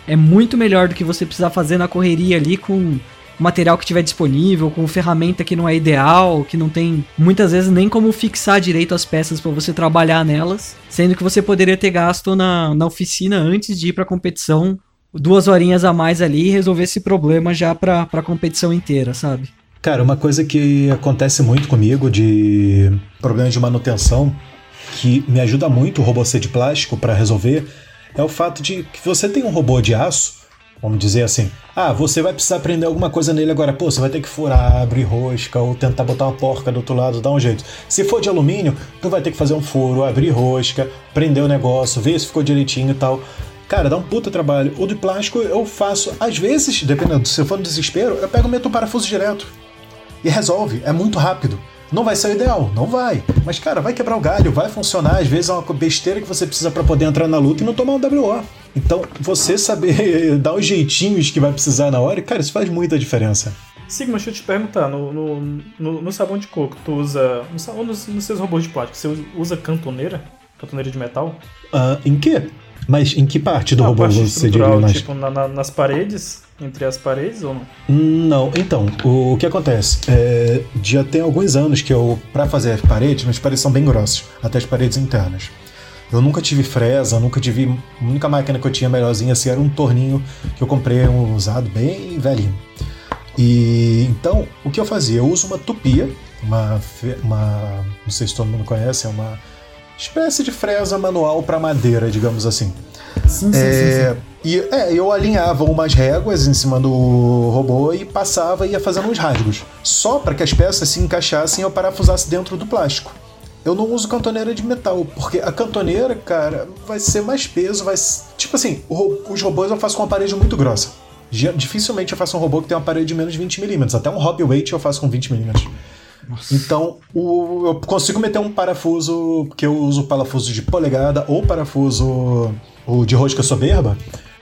é muito melhor do que você precisar fazer na correria ali com material que tiver disponível, com ferramenta que não é ideal, que não tem muitas vezes nem como fixar direito as peças para você trabalhar nelas, sendo que você poderia ter gasto na, na oficina antes de ir para a competição duas horinhas a mais ali e resolver esse problema já para a competição inteira, sabe? Cara, uma coisa que acontece muito comigo de problemas de manutenção que me ajuda muito o robô de plástico para resolver é o fato de que você tem um robô de aço, vamos dizer assim, ah, você vai precisar aprender alguma coisa nele agora, pô, você vai ter que furar, abrir rosca ou tentar botar uma porca do outro lado, dar um jeito. Se for de alumínio, tu vai ter que fazer um furo, abrir rosca, prender o negócio, ver se ficou direitinho e tal. Cara, dá um puta trabalho. O de plástico eu faço, às vezes, dependendo, se eu for no desespero, eu pego meto o parafuso direto. E resolve, é muito rápido. Não vai ser o ideal, não vai. Mas, cara, vai quebrar o galho, vai funcionar. Às vezes é uma besteira que você precisa para poder entrar na luta e não tomar um WO. Então, você saber (laughs) dar os jeitinhos que vai precisar na hora, cara, isso faz muita diferença. Sigma, deixa eu te perguntar, no, no, no, no sabão de coco, tu usa. No, nos, nos seus robôs de plástico, você usa cantoneira? Cantoneira de metal? Uh, em que? Mas em que parte do ah, robô parte você diria mais? Tipo, na, na, nas paredes? Entre as paredes ou não? Não, então, o, o que acontece? É, já tem alguns anos que eu, para fazer as paredes, minhas paredes são bem grossas, até as paredes internas. Eu nunca tive fresa, nunca tive. A única máquina que eu tinha melhorzinha assim era um torninho que eu comprei um usado bem velhinho. E então, o que eu fazia? Eu uso uma tupia, uma, uma não sei se todo mundo conhece, é uma espécie de fresa manual para madeira, digamos assim. Sim, sim, é, sim, sim. E é, eu alinhava umas réguas em cima do robô e passava e ia fazendo uns rasgos. Só para que as peças se encaixassem e eu parafusasse dentro do plástico. Eu não uso cantoneira de metal, porque a cantoneira, cara, vai ser mais peso, vai. Tipo assim, os robôs eu faço com uma parede muito grossa. Dificilmente eu faço um robô que tem uma parede de menos de 20mm. Até um hobby weight eu faço com 20mm. Então, o, eu consigo meter um parafuso, que eu uso parafuso de polegada ou parafuso o de rosca soberba,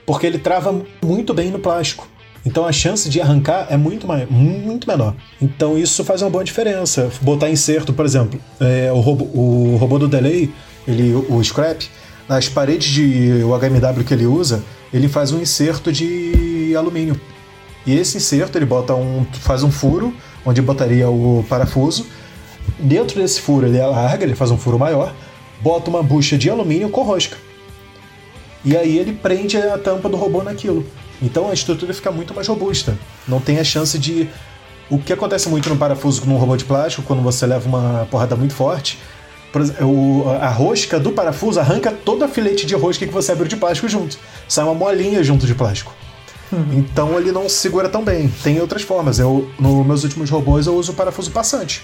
porque ele trava muito bem no plástico. Então a chance de arrancar é muito, mais, muito menor. Então isso faz uma boa diferença. Botar inserto, por exemplo, é, o, robô, o robô do delay, ele, o scrap, nas paredes de o HMW que ele usa, ele faz um inserto de alumínio. E esse inserto ele bota um, faz um furo onde botaria o parafuso. Dentro desse furo ele alarga, ele faz um furo maior, bota uma bucha de alumínio com rosca. E aí ele prende a tampa do robô naquilo. Então a estrutura fica muito mais robusta. Não tem a chance de. O que acontece muito no parafuso num robô de plástico, quando você leva uma porrada muito forte, a rosca do parafuso arranca todo a filete de rosca que você abriu de plástico junto. Sai uma molinha junto de plástico. Uhum. Então ele não segura tão bem. Tem outras formas. Eu, nos meus últimos robôs, eu uso o parafuso passante.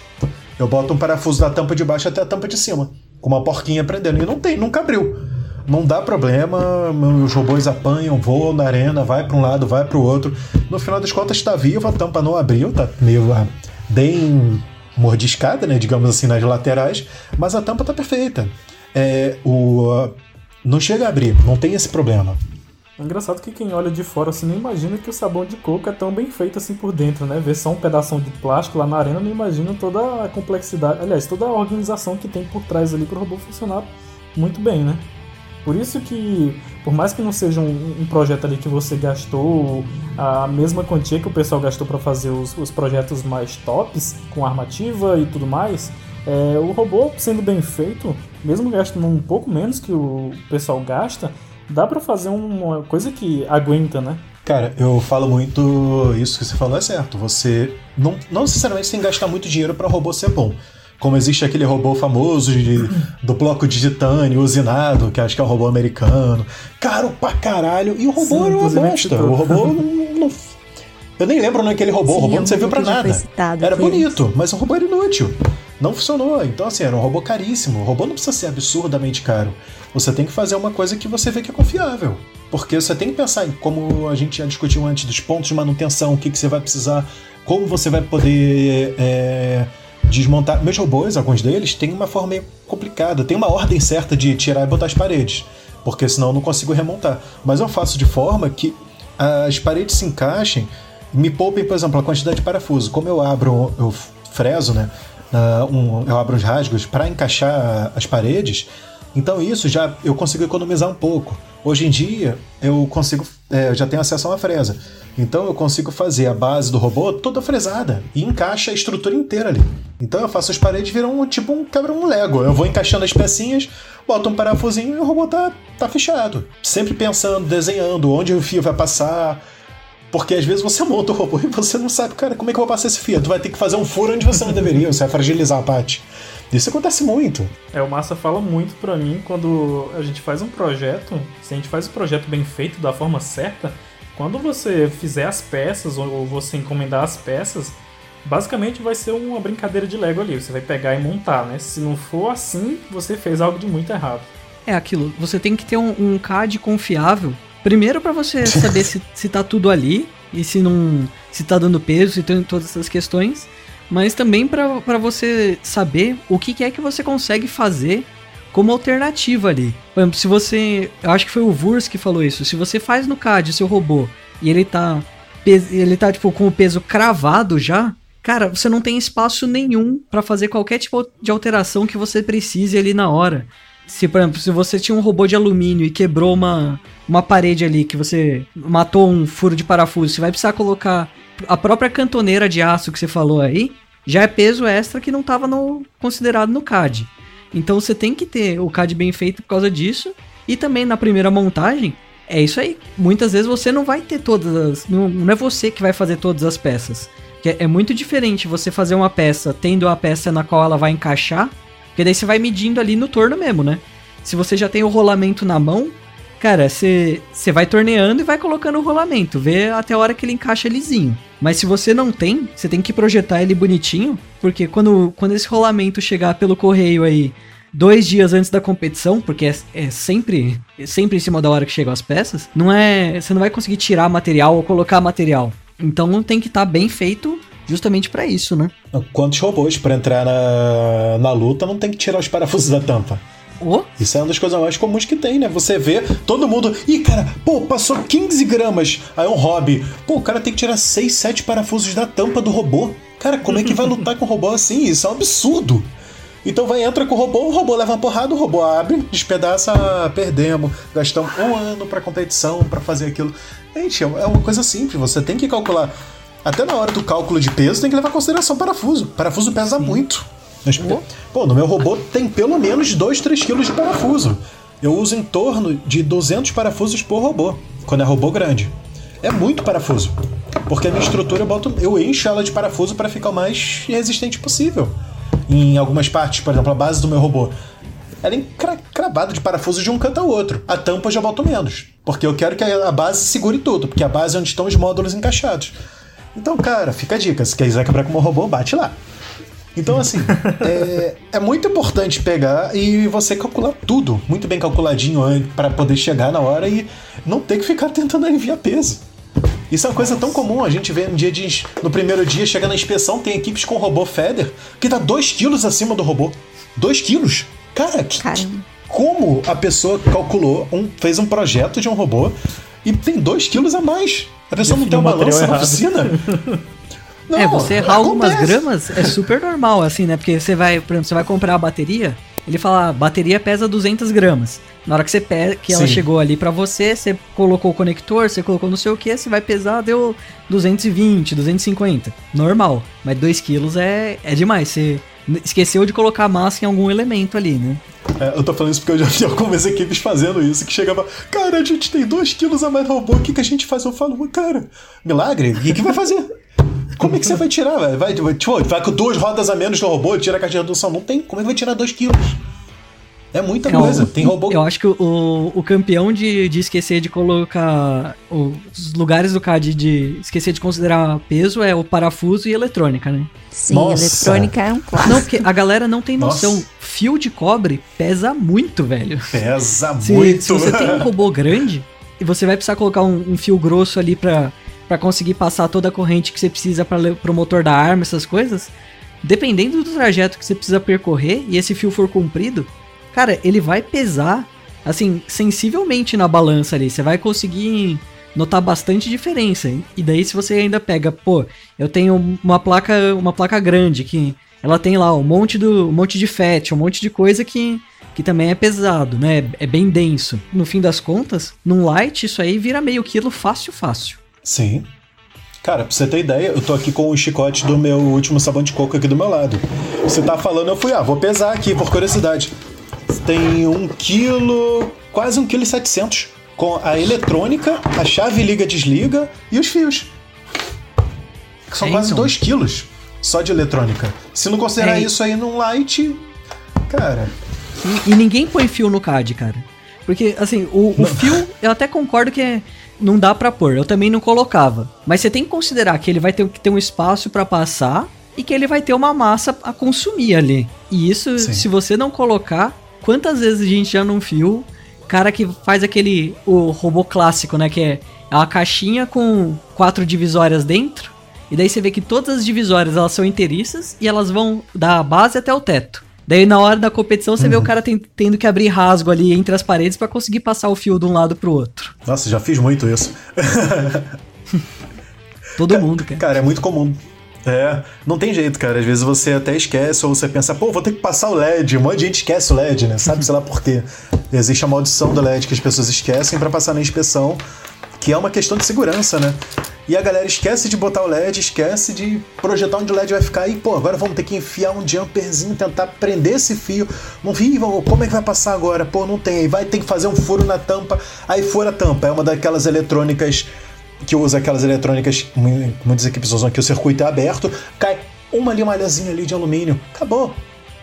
Eu boto um parafuso da tampa de baixo até a tampa de cima, com uma porquinha prendendo. E não tem, nunca abriu. Não dá problema, meus robôs apanham, voam na arena, vai para um lado, vai para o outro. No final das contas está vivo, a tampa não abriu, tá meio ah, bem mordiscada, né, digamos assim, nas laterais, mas a tampa tá perfeita. É, o, não chega a abrir, não tem esse problema. É engraçado que quem olha de fora assim não imagina que o sabão de coco é tão bem feito assim por dentro, né? Ver só um pedaço de plástico lá na arena não imagina toda a complexidade, aliás, toda a organização que tem por trás ali para o robô funcionar muito bem, né? Por isso que, por mais que não seja um, um, projeto ali que você gastou a mesma quantia que o pessoal gastou para fazer os, os, projetos mais tops, com armativa e tudo mais, é, o robô sendo bem feito, mesmo gastando um pouco menos que o pessoal gasta, dá para fazer uma coisa que aguenta, né? Cara, eu falo muito isso que você falou é certo. Você não, não necessariamente tem que gastar muito dinheiro para robô ser bom. Como existe aquele robô famoso de, do bloco de titânio usinado, que acho que é um robô americano. Caro pra caralho. E o robô Sim, era uma bosta. O robô não, não, Eu nem lembro naquele robô. Sim, o robô não serviu pra nada. Era bonito, mas o robô era inútil. Não funcionou. Então, assim, era um robô caríssimo. O robô não precisa ser absurdamente caro. Você tem que fazer uma coisa que você vê que é confiável. Porque você tem que pensar em como a gente já discutiu antes dos pontos de manutenção, o que, que você vai precisar, como você vai poder. É desmontar. Meus robôs, alguns deles, têm uma forma meio complicada. Tem uma ordem certa de tirar e botar as paredes, porque senão eu não consigo remontar. Mas eu faço de forma que as paredes se encaixem me poupem, por exemplo, a quantidade de parafuso. Como eu abro, eu freso, né? Uh, um, eu abro os rasgos para encaixar as paredes, então isso já eu consigo economizar um pouco. Hoje em dia eu consigo, é, já tenho acesso a uma fresa. Então eu consigo fazer a base do robô toda fresada e encaixa a estrutura inteira ali. Então eu faço as paredes viram um, tipo um quebra um Lego. Eu vou encaixando as pecinhas, boto um parafusinho e o robô tá, tá fechado. Sempre pensando, desenhando onde o fio vai passar. Porque às vezes você monta o robô e você não sabe, cara, como é que eu vou passar esse fio? Tu vai ter que fazer um furo onde você não deveria, você vai fragilizar a parte. Isso acontece muito. É, o Massa fala muito pra mim quando a gente faz um projeto, se a gente faz o projeto bem feito, da forma certa, quando você fizer as peças ou você encomendar as peças, basicamente vai ser uma brincadeira de Lego ali. Você vai pegar e montar, né? Se não for assim, você fez algo de muito errado. É aquilo, você tem que ter um, um CAD confiável. Primeiro para você (laughs) saber se, se tá tudo ali e se não. se tá dando peso, se tem todas essas questões. Mas também para você saber o que, que é que você consegue fazer como alternativa ali. Por exemplo, se você. Eu acho que foi o Vurs que falou isso. Se você faz no CAD seu robô e ele tá. Ele tá, tipo, com o peso cravado já. Cara, você não tem espaço nenhum para fazer qualquer tipo de alteração que você precise ali na hora. Se, por exemplo, se você tinha um robô de alumínio e quebrou uma, uma parede ali, que você matou um furo de parafuso, você vai precisar colocar a própria cantoneira de aço que você falou aí, já é peso extra que não estava no, considerado no CAD. Então você tem que ter o CAD bem feito por causa disso. E também na primeira montagem, é isso aí. Muitas vezes você não vai ter todas as. Não, não é você que vai fazer todas as peças. É, é muito diferente você fazer uma peça tendo a peça na qual ela vai encaixar. Porque daí você vai medindo ali no torno mesmo, né? Se você já tem o rolamento na mão, cara, você, vai torneando e vai colocando o rolamento, vê até a hora que ele encaixa lisinho. Mas se você não tem, você tem que projetar ele bonitinho, porque quando, quando esse rolamento chegar pelo correio aí dois dias antes da competição, porque é, é, sempre é sempre em cima da hora que chegam as peças, não é, você não vai conseguir tirar material ou colocar material. Então tem que estar tá bem feito justamente para isso, né? Quantos robôs para entrar na, na luta não tem que tirar os parafusos da tampa? Oh. Isso é uma das coisas mais comuns que tem, né? Você vê todo mundo. Ih, cara, pô, passou 15 gramas. Aí é um hobby. Pô, o cara tem que tirar 6, 7 parafusos da tampa do robô. Cara, como é que vai lutar com um robô assim? Isso é um absurdo. Então vai, entra com o robô, o robô leva uma porrada, o robô abre, despedaça, ah, perdemos, gastamos um ano pra competição, para fazer aquilo. Gente, é uma coisa simples, você tem que calcular. Até na hora do cálculo de peso, tem que levar em consideração parafuso. Parafuso pesa Sim. muito. Pô, no meu robô tem pelo menos 2, 3 quilos de parafuso. Eu uso em torno de 200 parafusos por robô, quando é robô grande. É muito parafuso. Porque a minha estrutura eu, boto, eu encho ela de parafuso para ficar o mais resistente possível. Em algumas partes, por exemplo, a base do meu robô, ela é cravada de parafuso de um canto ao outro. A tampa eu já boto menos. Porque eu quero que a base segure tudo, porque a base é onde estão os módulos encaixados. Então, cara, fica a dica. Se quiser quebrar com o robô, bate lá. Então, assim, (laughs) é, é, muito importante pegar e você calcular tudo muito bem calculadinho para poder chegar na hora e não ter que ficar tentando aliviar peso. Isso é uma coisa tão comum, a gente vê no dia de. No primeiro dia, chega na inspeção, tem equipes com robô Feder que tá 2 quilos acima do robô. 2 quilos? Cara, que, como a pessoa calculou, um, fez um projeto de um robô e tem 2 quilos a mais? A pessoa não tem uma balança na oficina. (laughs) Não, é, você errar algumas gramas é super normal, assim, né? Porque você vai, por exemplo, você vai comprar a bateria, ele fala, a bateria pesa 200 gramas. Na hora que você pega, que ela Sim. chegou ali para você, você colocou o conector, você colocou não sei o que, você vai pesar, deu 220, 250. Normal. Mas 2 quilos é, é demais. Você esqueceu de colocar massa em algum elemento ali, né? É, eu tô falando isso porque eu já vi algumas equipes fazendo isso, que chegava, cara, a gente tem 2 quilos a mais no robô, o que, que a gente faz? Eu falo, cara, milagre? O que, que vai fazer? Como é que você vai tirar? Vai, vai, tipo, vai com duas rodas a menos no robô, tira a caixa de redução. Não tem. Como é que vai tirar 2 quilos? É muita é, coisa. Tem robô. Eu acho que o, o campeão de, de esquecer de colocar os lugares do CAD de esquecer de considerar peso é o parafuso e eletrônica, né? Sim, Nossa. eletrônica é um clássico. Não, porque a galera não tem noção. Nossa. Fio de cobre pesa muito, velho. Pesa se, muito. Se você tem um robô grande e você vai precisar colocar um, um fio grosso ali pra, pra conseguir passar toda a corrente que você precisa para pro motor da arma, essas coisas. Dependendo do trajeto que você precisa percorrer e esse fio for comprido, cara, ele vai pesar, assim, sensivelmente na balança ali. Você vai conseguir notar bastante diferença. E daí se você ainda pega, pô, eu tenho uma placa, uma placa grande que ela tem lá um monte do um monte de FET, um monte de coisa que que também é pesado, né? É bem denso. No fim das contas, num light isso aí vira meio quilo fácil, fácil. Sim. Cara, pra você ter ideia, eu tô aqui com o chicote do meu último sabão de coco aqui do meu lado. Você tá falando, eu fui, ah, vou pesar aqui por curiosidade tem um quilo, quase um quilo e setecentos, com a eletrônica, a chave liga-desliga e os fios. Que são é quase 2 quilos só de eletrônica. Se não considerar é. isso aí num light, cara... E, e, ninguém põe fio no CAD, cara. Porque, assim, o, o fio, eu até concordo que não dá para pôr. Eu também não colocava. Mas você tem que considerar que ele vai ter que ter um espaço para passar e que ele vai ter uma massa a consumir ali. E isso, Sim. se você não colocar, Quantas vezes a gente já não viu cara que faz aquele o robô clássico, né, que é uma caixinha com quatro divisórias dentro, e daí você vê que todas as divisórias elas são inteiriças e elas vão da base até o teto. Daí na hora da competição você uhum. vê o uhum. cara tem, tendo que abrir rasgo ali entre as paredes para conseguir passar o fio de um lado pro outro. Nossa, já fiz muito isso. (laughs) Todo mundo, cara. Cara, é muito comum. É, não tem jeito, cara. Às vezes você até esquece ou você pensa, pô, vou ter que passar o LED. Um monte de gente esquece o LED, né? Sabe, sei lá por quê. Existe a maldição do LED que as pessoas esquecem para passar na inspeção, que é uma questão de segurança, né? E a galera esquece de botar o LED, esquece de projetar onde o LED vai ficar e, pô, agora vamos ter que enfiar um jumperzinho, tentar prender esse fio. Não vi, como é que vai passar agora? Pô, não tem. Aí vai ter que fazer um furo na tampa. Aí fura a tampa. É uma daquelas eletrônicas que usa aquelas eletrônicas, muitas equipes usam aqui, o circuito é aberto, cai uma limalhazinha ali de alumínio, acabou.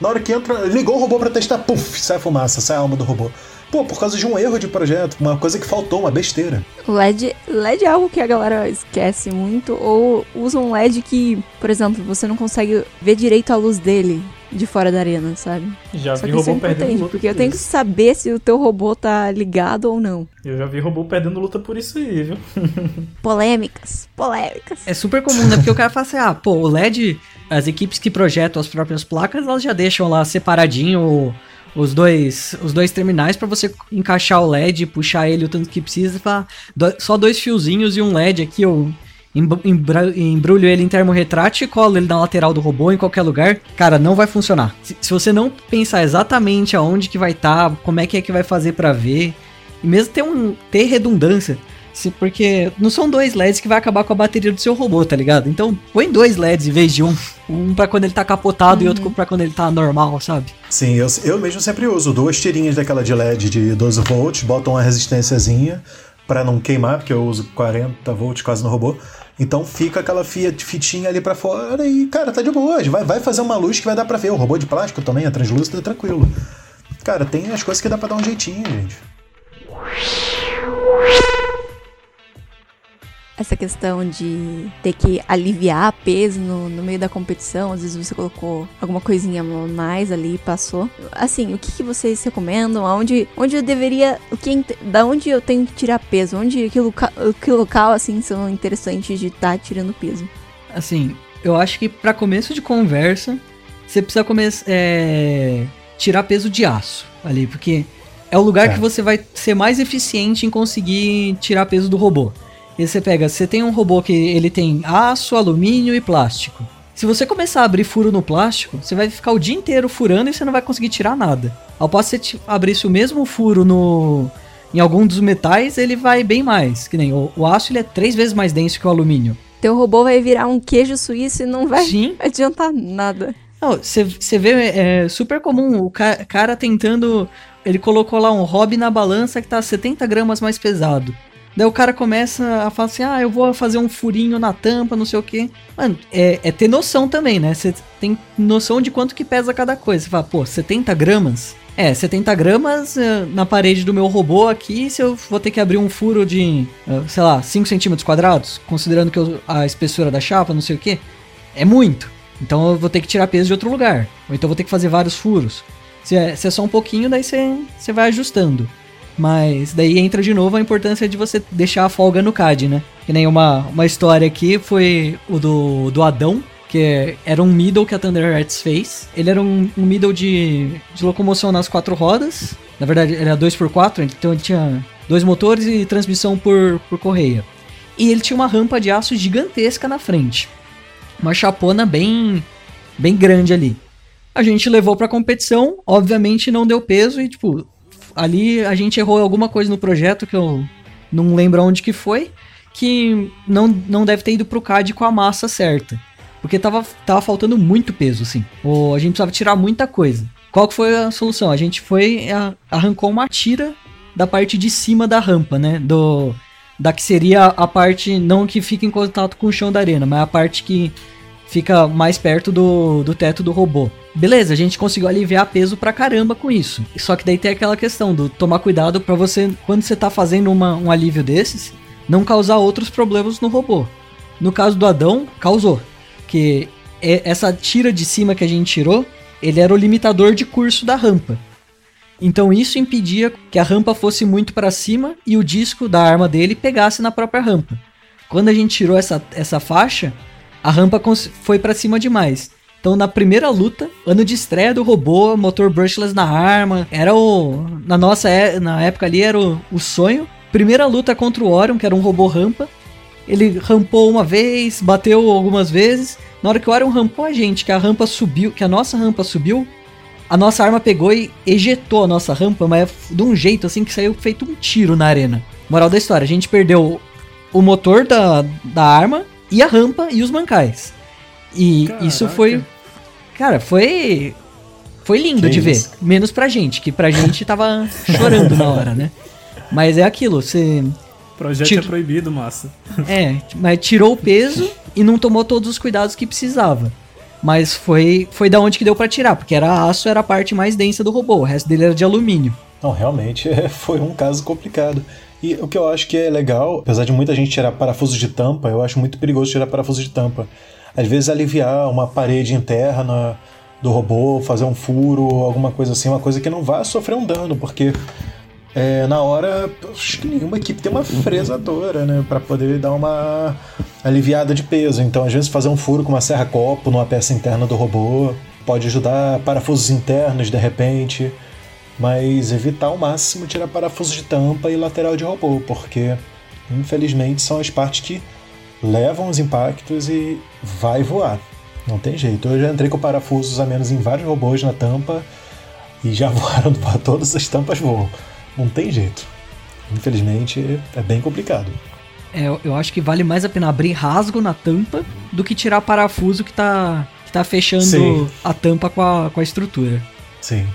Na hora que entra, ligou o robô para testar, puf, sai fumaça, sai a alma do robô. Pô, por causa de um erro de projeto, uma coisa que faltou, uma besteira. LED, LED é algo que a galera esquece muito, ou usa um LED que, por exemplo, você não consegue ver direito a luz dele de fora da arena, sabe? Já Só vi robô é perdendo luta. Porque eu tenho que saber se o teu robô tá ligado ou não. Eu já vi robô perdendo luta por isso aí, viu? (laughs) polêmicas, polêmicas. É super comum, né? Porque o cara fala assim, ah, pô, o LED, as equipes que projetam as próprias placas, elas já deixam lá separadinho os dois, os dois terminais para você encaixar o LED, puxar ele o tanto que precisa, pra, só dois fiozinhos e um LED aqui, ou embrulho ele em termorretrátil e colo ele na lateral do robô em qualquer lugar, cara, não vai funcionar. Se, se você não pensar exatamente aonde que vai estar, tá, como é que é que vai fazer para ver, e mesmo ter, um, ter redundância, se, porque não são dois LEDs que vai acabar com a bateria do seu robô, tá ligado? Então põe dois LEDs em vez de um. Um pra quando ele tá capotado uhum. e outro pra quando ele tá normal, sabe? Sim, eu, eu mesmo sempre uso duas tirinhas daquela de LED de 12 volts, boto uma resistênciazinha para não queimar, porque eu uso 40 volts quase no robô. Então fica aquela fitinha ali para fora e, cara, tá de boa. Vai, vai fazer uma luz que vai dar pra ver. O robô de plástico também é translúcido, é tranquilo. Cara, tem as coisas que dá pra dar um jeitinho, gente essa questão de ter que aliviar peso no, no meio da competição, às vezes você colocou alguma coisinha mais ali e passou. Assim, o que, que, vocês recomendam? Aonde, onde eu deveria, o que, da onde eu tenho que tirar peso? Onde, que, loca, que local, assim, são interessantes de estar tá tirando peso? Assim, eu acho que para começo de conversa, você precisa começar, é, tirar peso de aço ali, porque é o lugar é. que você vai ser mais eficiente em conseguir tirar peso do robô. E você pega, você tem um robô que ele tem aço, alumínio e plástico. Se você começar a abrir furo no plástico, você vai ficar o dia inteiro furando e você não vai conseguir tirar nada. Ao passo que você abrisse o mesmo furo no em algum dos metais, ele vai bem mais. Que nem o, o aço ele é três vezes mais denso que o alumínio. Teu robô vai virar um queijo suíço e não vai Sim. (laughs) adiantar nada. Você vê, é super comum o ca cara tentando. Ele colocou lá um hobby na balança que tá 70 gramas mais pesado. Daí o cara começa a falar assim: ah, eu vou fazer um furinho na tampa, não sei o que. Mano, é, é, ter noção também, né? Você tem noção de quanto que pesa cada coisa. Você fala, pô, 70 gramas? É, 70 gramas uh, na parede do meu robô aqui, se eu vou ter que abrir um furo de, uh, sei lá, 5 centímetros quadrados, considerando que eu, a espessura da chapa, não sei o que, é muito. Então eu vou ter que tirar peso de outro lugar. Ou então vou ter que fazer vários furos. Se é, se é só um pouquinho, daí você vai ajustando. Mas daí entra de novo a importância de você deixar a folga no CAD, né? Que nem uma, uma história aqui foi o do, do Adão, que era um middle que a Thunder fez. Ele era um, um middle de, de locomoção nas quatro rodas. Na verdade, era 2x4, então ele tinha dois motores e transmissão por, por correia. E ele tinha uma rampa de aço gigantesca na frente. Uma chapona bem, bem grande ali. A gente levou pra competição, obviamente não deu peso e, tipo, ali a gente errou alguma coisa no projeto que eu não lembro onde que foi, que não, não deve ter ido pro CAD com a massa certa. Porque tava, tava faltando muito peso, assim. Ou a gente precisava tirar muita coisa. Qual que foi a solução? A gente foi, a, arrancou uma tira da parte de cima da rampa, né? Do, da que seria a parte, não que fica em contato com o chão da arena, mas a parte que fica mais perto do, do teto do robô. Beleza, a gente conseguiu aliviar peso pra caramba com isso. Só que daí tem aquela questão do tomar cuidado para você, quando você tá fazendo uma, um alívio desses, não causar outros problemas no robô. No caso do Adão, causou. Que é, essa tira de cima que a gente tirou, ele era o limitador de curso da rampa. Então isso impedia que a rampa fosse muito para cima e o disco da arma dele pegasse na própria rampa. Quando a gente tirou essa, essa faixa, a rampa foi para cima demais. Então, na primeira luta, ano de estreia do robô, motor brushless na arma, era o. Na nossa é, na época ali, era o, o sonho. Primeira luta contra o Orion, que era um robô rampa. Ele rampou uma vez, bateu algumas vezes. Na hora que o Orion rampou a gente, que a rampa subiu, que a nossa rampa subiu, a nossa arma pegou e ejetou a nossa rampa, mas de um jeito assim que saiu feito um tiro na arena. Moral da história, a gente perdeu o motor da, da arma e a rampa e os mancais. E Caraca. isso foi Cara, foi. Foi lindo que de isso? ver. Menos pra gente, que pra gente tava (laughs) chorando na hora, né? Mas é aquilo, você. Projeto Tiro... é proibido, massa. É, mas tirou o peso e não tomou todos os cuidados que precisava. Mas foi, foi da onde que deu para tirar, porque era aço, era a parte mais densa do robô, o resto dele era de alumínio. Não, realmente (laughs) foi um caso complicado. E o que eu acho que é legal, apesar de muita gente tirar parafuso de tampa, eu acho muito perigoso tirar parafuso de tampa às vezes aliviar uma parede interna do robô, fazer um furo, alguma coisa assim, uma coisa que não vá sofrer um dano, porque é, na hora acho que nenhuma equipe tem uma fresadora, né, para poder dar uma aliviada de peso. Então, às vezes fazer um furo com uma serra copo numa peça interna do robô pode ajudar parafusos internos de repente, mas evitar ao máximo tirar parafusos de tampa e lateral de robô, porque infelizmente são as partes que levam os impactos e vai voar. Não tem jeito. Eu já entrei com parafusos a menos em vários robôs na tampa e já (laughs) voaram para todas as tampas voam. Não tem jeito. Infelizmente é bem complicado. É, eu acho que vale mais a pena abrir rasgo na tampa do que tirar parafuso que tá, que tá fechando Sim. a tampa com a, com a estrutura. Sim.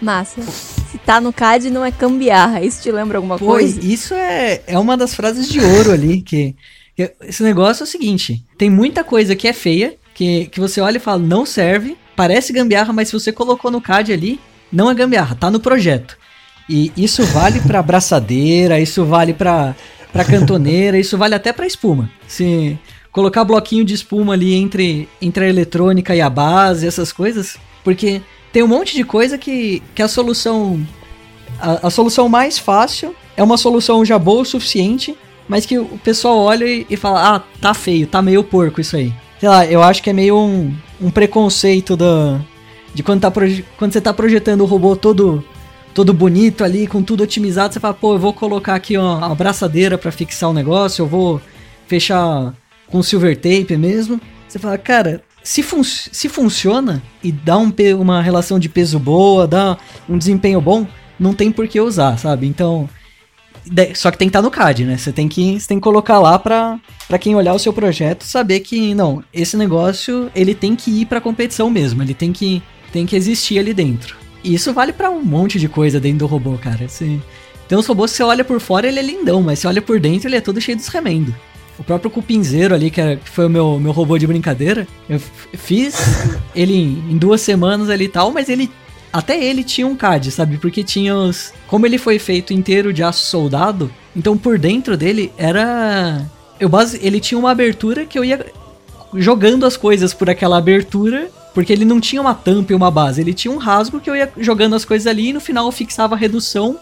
Massa. Se tá no CAD não é cambiarra. Isso te lembra alguma Pô, coisa? Isso é, é uma das frases de ouro ali. Que, que, esse negócio é o seguinte: tem muita coisa que é feia, que, que você olha e fala, não serve, parece gambiarra, mas se você colocou no CAD ali, não é gambiarra, tá no projeto. E isso vale para braçadeira, isso vale para para cantoneira, isso vale até para espuma. Se colocar bloquinho de espuma ali entre, entre a eletrônica e a base, essas coisas, porque tem um monte de coisa que, que a solução a, a solução mais fácil é uma solução já boa o suficiente, mas que o pessoal olha e, e fala: "Ah, tá feio, tá meio porco isso aí". Sei lá, eu acho que é meio um, um preconceito da de quando, tá quando você tá projetando o robô todo todo bonito ali, com tudo otimizado, você fala, pô, eu vou colocar aqui uma abraçadeira para fixar o negócio, eu vou fechar com silver tape mesmo. Você fala, cara, se, fun se funciona e dá um uma relação de peso boa, dá um desempenho bom, não tem por que usar, sabe? Então, só que tem que estar tá no CAD, né? Você tem que, você tem que colocar lá para quem olhar o seu projeto saber que, não, esse negócio ele tem que ir para competição mesmo, ele tem que, tem que existir ali dentro. E isso vale para um monte de coisa dentro do robô, cara. Você... Tem uns robôs que você olha por fora ele é lindão, mas você olha por dentro ele é todo cheio dos remendos. O próprio cupinzeiro ali, que, que foi o meu, meu robô de brincadeira, eu fiz ele em, em duas semanas ali e tal, mas ele até ele tinha um CAD, sabe? Porque tinha os. Como ele foi feito inteiro de aço soldado, então por dentro dele era. Eu base... Ele tinha uma abertura que eu ia jogando as coisas por aquela abertura porque ele não tinha uma tampa e uma base, ele tinha um rasgo que eu ia jogando as coisas ali e no final eu fixava a redução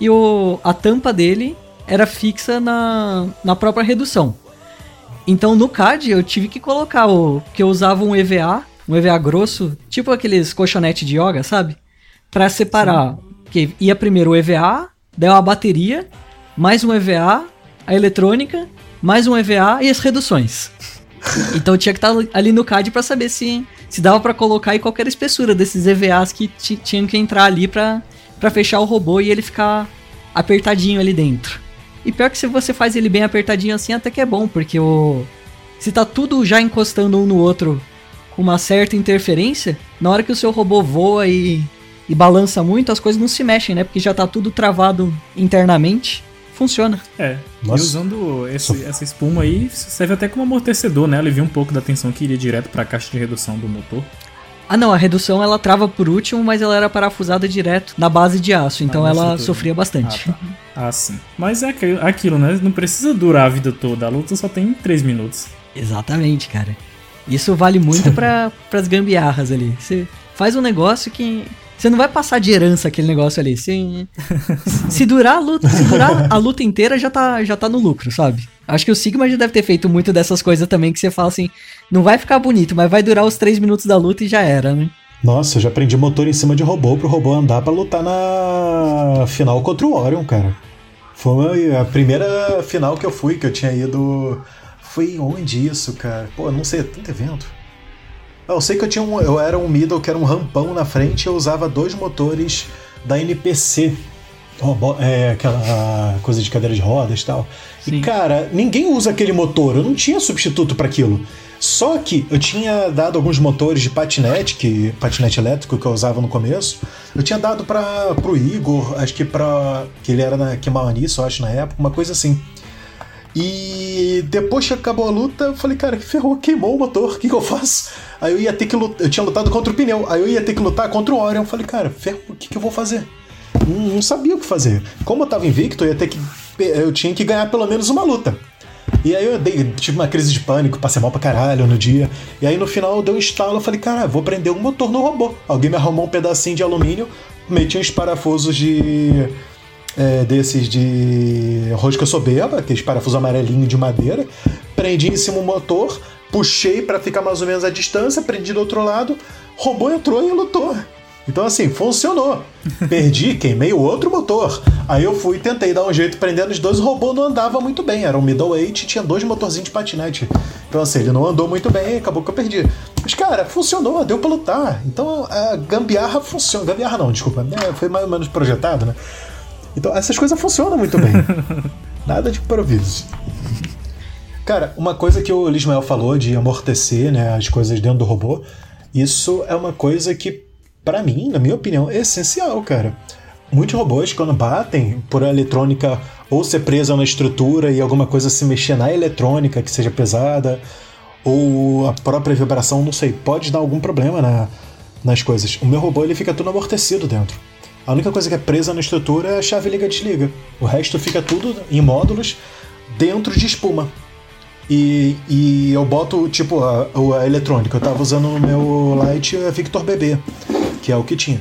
e o, a tampa dele era fixa na, na própria redução. Então no CAD eu tive que colocar o que eu usava um EVA, um EVA grosso, tipo aqueles colchonete de yoga, sabe? Para separar, Sim. que ia primeiro o EVA, daí a bateria, mais um EVA, a eletrônica, mais um EVA e as reduções. (laughs) Então tinha que estar tá ali no CAD para saber se se dava para colocar em qualquer espessura desses EVAs que tinham que entrar ali para fechar o robô e ele ficar apertadinho ali dentro. E pior que se você faz ele bem apertadinho assim, até que é bom, porque o se tá tudo já encostando um no outro com uma certa interferência, na hora que o seu robô voa e, e balança muito, as coisas não se mexem, né? Porque já tá tudo travado internamente funciona. É. Nossa. E usando esse, essa espuma aí, serve até como amortecedor, né? Alivia um pouco da tensão que iria direto para a caixa de redução do motor. Ah, não, a redução ela trava por último, mas ela era parafusada direto na base de aço, então ah, ela sofria bastante. Ah, tá. ah, sim. Mas é aquilo, né? Não precisa durar a vida toda, a luta só tem 3 minutos. Exatamente, cara. Isso vale muito para as gambiarras ali. Você faz um negócio que você não vai passar de herança aquele negócio ali. Se, (laughs) se durar a luta, se durar a luta inteira, já tá, já tá no lucro, sabe? Acho que o Sigma já deve ter feito muito dessas coisas também, que você fala assim, não vai ficar bonito, mas vai durar os três minutos da luta e já era, né? Nossa, eu já aprendi motor em cima de robô pro robô andar para lutar na final contra o Orion, cara. Foi a primeira final que eu fui, que eu tinha ido. Foi onde isso, cara? Pô, não sei, é tanto evento. Eu sei que eu tinha um, eu era um middle que era um rampão na frente, eu usava dois motores da NPC. É, aquela coisa de cadeira de rodas e tal. Sim. E cara, ninguém usa aquele motor, eu não tinha substituto para aquilo. Só que eu tinha dado alguns motores de patinete, que patinete elétrico que eu usava no começo. Eu tinha dado para pro Igor, acho que para que ele era na Kimawaniço, acho na época, uma coisa assim. E depois que acabou a luta, eu falei, cara, que ferrou, queimou o motor, o que, que eu faço? Aí eu ia ter que lutar, eu tinha lutado contra o pneu, aí eu ia ter que lutar contra o Orion. Eu falei, cara, ferrou, o que, que eu vou fazer? Não, sabia o que fazer. Como eu tava invicto, eu ia ter que. Eu tinha que ganhar pelo menos uma luta. E aí eu dei, tive uma crise de pânico, passei mal pra caralho no dia. E aí no final deu um estalo, eu falei, cara, vou prender um motor no robô. Alguém me arrumou um pedacinho de alumínio, meti uns parafusos de é, desses de rosca soberba, aqueles parafusos amarelinhos de madeira, prendi em cima o motor, puxei para ficar mais ou menos à distância, prendi do outro lado, robô entrou e lutou. Então, assim, funcionou. Perdi, queimei o outro motor. Aí eu fui tentei dar um jeito prendendo os dois, o robô não andava muito bem. Era um middleweight e tinha dois motorzinhos de patinete. Então, assim, ele não andou muito bem e acabou que eu perdi. Mas, cara, funcionou, deu pra lutar. Então, a gambiarra funciona. Gambiarra não, desculpa. É, foi mais ou menos projetado, né? Então, essas coisas funcionam muito bem. (laughs) Nada de improviso. Cara, uma coisa que o Lismael falou de amortecer né, as coisas dentro do robô, isso é uma coisa que para mim, na minha opinião, é essencial, cara. Muitos robôs, quando batem por a eletrônica ou ser presa na estrutura e alguma coisa se mexer na eletrônica que seja pesada, ou a própria vibração, não sei, pode dar algum problema na, nas coisas. O meu robô ele fica tudo amortecido dentro. A única coisa que é presa na estrutura é a chave liga-desliga. O resto fica tudo em módulos dentro de espuma. E, e eu boto, tipo, a, a eletrônica. Eu tava usando no meu Light Victor BB que é o que tinha.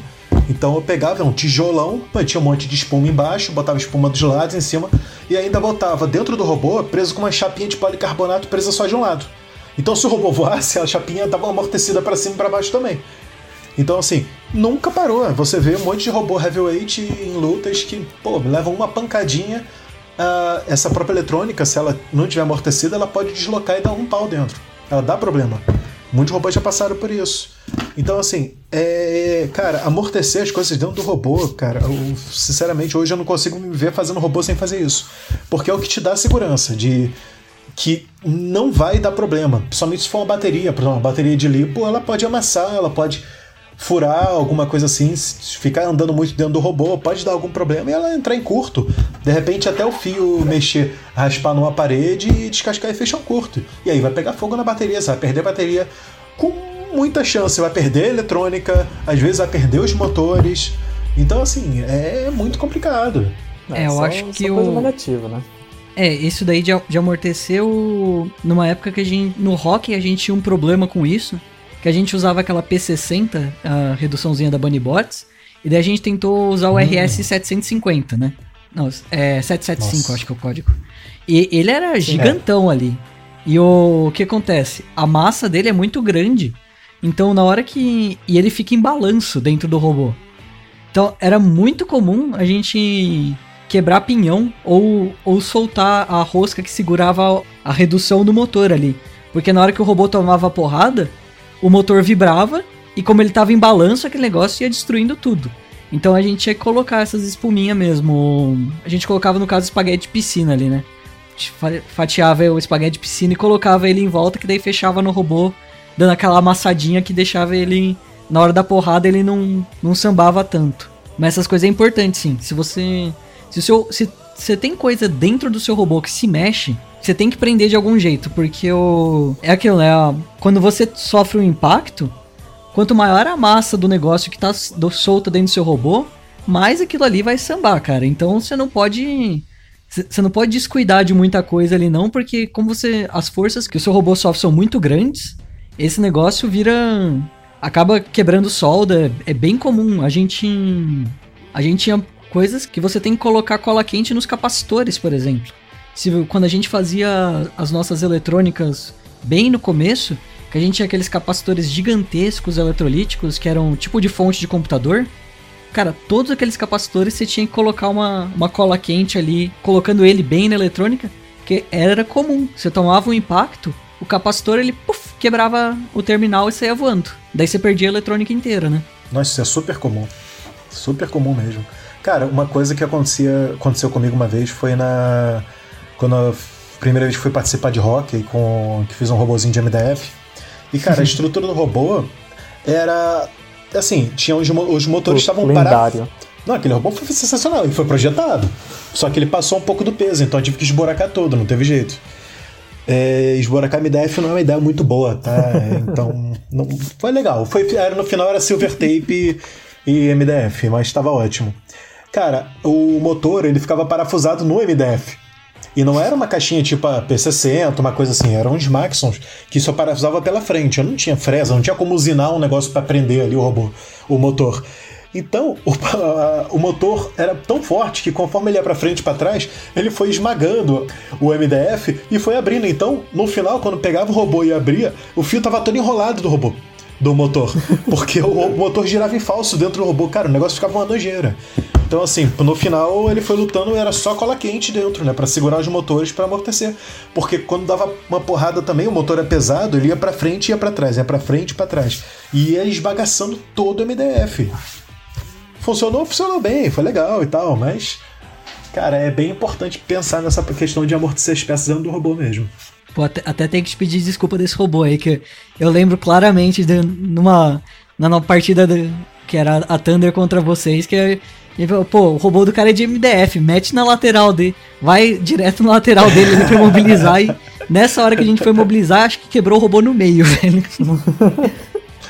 Então eu pegava um tijolão, tinha um monte de espuma embaixo, botava espuma dos lados em cima e ainda botava dentro do robô preso com uma chapinha de policarbonato presa só de um lado. Então se o robô voasse, a chapinha estava amortecida para cima e para baixo também. Então assim, nunca parou. Você vê um monte de robô heavyweight em lutas que, pô, levam uma pancadinha. Uh, essa própria eletrônica, se ela não tiver amortecida, ela pode deslocar e dar um pau dentro. Ela dá problema. Muitos robôs já passaram por isso. Então, assim, é, cara, amortecer as coisas dentro do robô, cara, eu, sinceramente, hoje eu não consigo me ver fazendo robô sem fazer isso. Porque é o que te dá segurança de que não vai dar problema. Principalmente se for uma bateria, por exemplo, uma bateria de lipo, ela pode amassar, ela pode furar, alguma coisa assim, ficar andando muito dentro do robô, pode dar algum problema e ela entrar em curto. De repente até o fio mexer, raspar numa parede e descascar e fechar um curto. E aí vai pegar fogo na bateria, você vai perder a bateria com muita chance, vai perder a eletrônica, às vezes vai perder os motores. Então assim, é muito complicado. É, eu só, acho que só coisa o negativa, né? É, isso daí de, de amortecer o... numa época que a gente no rock a gente tinha um problema com isso que a gente usava aquela P60, a reduçãozinha da Bunny Bots, e daí a gente tentou usar o Hum. RS750, né? Não, é 775, Nossa. acho que é o código. E ele era gigantão ali. E o, o que acontece? A massa dele é muito grande. Então, na hora que. E ele fica em balanço dentro do robô. Então, era muito comum a gente quebrar pinhão ou, ou soltar a rosca que segurava a redução do motor ali. Porque na hora que o robô tomava porrada, o motor vibrava e como ele tava em balanço, aquele negócio ia destruindo tudo. Então a gente que colocar essas espuminhas mesmo. A gente colocava, no caso, espaguete de piscina ali, né? Fatiava o espaguete de piscina e colocava ele em volta, que daí fechava no robô, dando aquela amassadinha que deixava ele. Na hora da porrada ele não, não sambava tanto. Mas essas coisas é importante, sim. Se você. Se. Se você tem coisa dentro do seu robô que se mexe, você tem que prender de algum jeito, porque o. É aquilo, né? Quando você sofre um impacto, quanto maior a massa do negócio que tá solta dentro do seu robô, mais aquilo ali vai sambar, cara. Então você não pode. Você não pode descuidar de muita coisa ali, não, porque como você. As forças que o seu robô sofre são muito grandes, esse negócio vira. acaba quebrando solda. É bem comum. A gente. A gente tinha coisas que você tem que colocar cola quente nos capacitores, por exemplo. Se, quando a gente fazia as nossas eletrônicas bem no começo, que a gente tinha aqueles capacitores gigantescos eletrolíticos que eram tipo de fonte de computador. Cara, todos aqueles capacitores você tinha que colocar uma, uma cola quente ali, colocando ele bem na eletrônica, que era comum. Você tomava um impacto, o capacitor ele puf, quebrava o terminal e saía voando. Daí você perdia a eletrônica inteira, né? Nossa, isso é super comum. Super comum mesmo. Cara, uma coisa que acontecia, aconteceu comigo uma vez foi na. Quando a primeira vez que fui participar de hockey, com, que fiz um robozinho de MDF. E, cara, a (laughs) estrutura do robô era. Assim, tinha os, os motores estavam parados. Não, aquele robô foi sensacional, ele foi projetado. Só que ele passou um pouco do peso, então eu tive que esburacar todo, não teve jeito. É, esburacar MDF não é uma ideia muito boa, tá? (laughs) Então, não, foi legal. Foi, era, no final era silver tape e MDF, mas estava ótimo. Cara, o motor ele ficava parafusado no MDF. E não era uma caixinha tipo a P60, uma coisa assim, eram uns Maxons que só parafusava pela frente. Eu não tinha fresa, não tinha como usinar um negócio para prender ali o robô, o motor. Então, o, a- (laughs) o motor era tão forte que conforme ele ia para frente e para trás, ele foi esmagando o MDF e foi abrindo. Então, no final, quando pegava o robô e abria, o fio tava todo enrolado do robô. Do motor. (laughs) Porque o, motor girava em falso dentro do robô. Cara, o negócio ficava uma nojeira. Então, assim, no final ele foi lutando, era só cola quente dentro, né? para segurar os motores para amortecer. Porque quando dava uma porrada também, o motor é pesado, ele ia para frente e ia para trás, ia para frente e pra trás. E ia esbagaçando todo o MDF. Funcionou, funcionou bem, foi legal e tal, mas. Cara, é bem importante pensar nessa questão de amortecer as peças dentro do robô mesmo. Até, até tem que te pedir desculpa desse robô aí, que eu lembro claramente de, numa, numa partida de, que era a Thunder contra vocês, que falou, pô, o robô do cara é de MDF, mete na lateral dele, vai direto na lateral dele ali pra mobilizar e nessa hora que a gente foi mobilizar, acho que quebrou o robô no meio, (laughs) velho.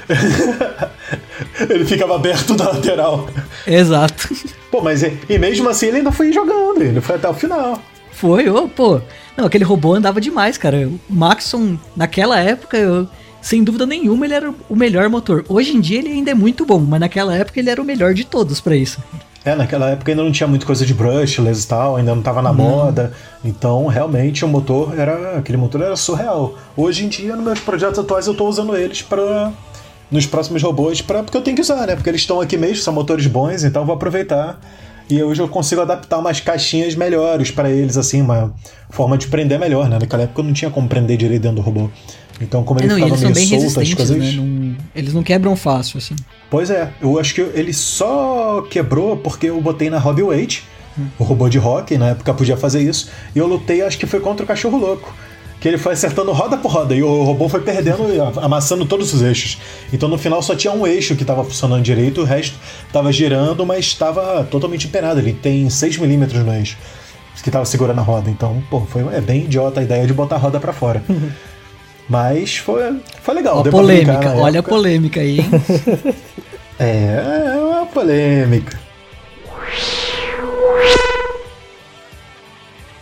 (laughs) ele ficava aberto na lateral. Exato. Pô, mas e, e, mesmo assim ele ainda foi jogando, ele foi até o final. Foi, ô, pô. Não, aquele robô andava demais, cara. O Maxon, naquela época, eu sem dúvida nenhuma, ele era o melhor motor. Hoje em dia ele ainda é muito bom, mas naquela época ele era o melhor de todos para isso. É, naquela época ainda não tinha muita coisa de brushless e tal, ainda não tava na moda. Então, realmente, o motor era. aquele motor era surreal. Hoje em dia, nos meus projetos atuais, eu tô usando eles para nos próximos robôs, pra, porque eu tenho que usar, né? Porque eles estão aqui mesmo, são motores bons, então eu vou aproveitar. E hoje eu consigo adaptar umas caixinhas melhores para eles, assim, uma forma de prender melhor, né? Naquela época eu não tinha como prender direito dentro do robô. Então, como ele é, não, ficava meio solto, as coisas. Né? Não, eles não quebram fácil, assim. Pois é, eu acho que ele só quebrou porque eu botei na Hobby Weight, hum. o robô de rock, na época podia fazer isso, e eu lutei, acho que foi contra o cachorro louco. Que ele foi acertando roda por roda e o robô foi perdendo, amassando todos os eixos. Então no final só tinha um eixo que estava funcionando direito, o resto estava girando, mas estava totalmente empenado. Ele tem 6mm no eixo que estava segurando a roda. Então, pô, foi, é bem idiota a ideia de botar a roda para fora. (laughs) Mas foi, foi legal. Ó, polêmica, olha a polêmica aí, hein? (laughs) é, é uma polêmica.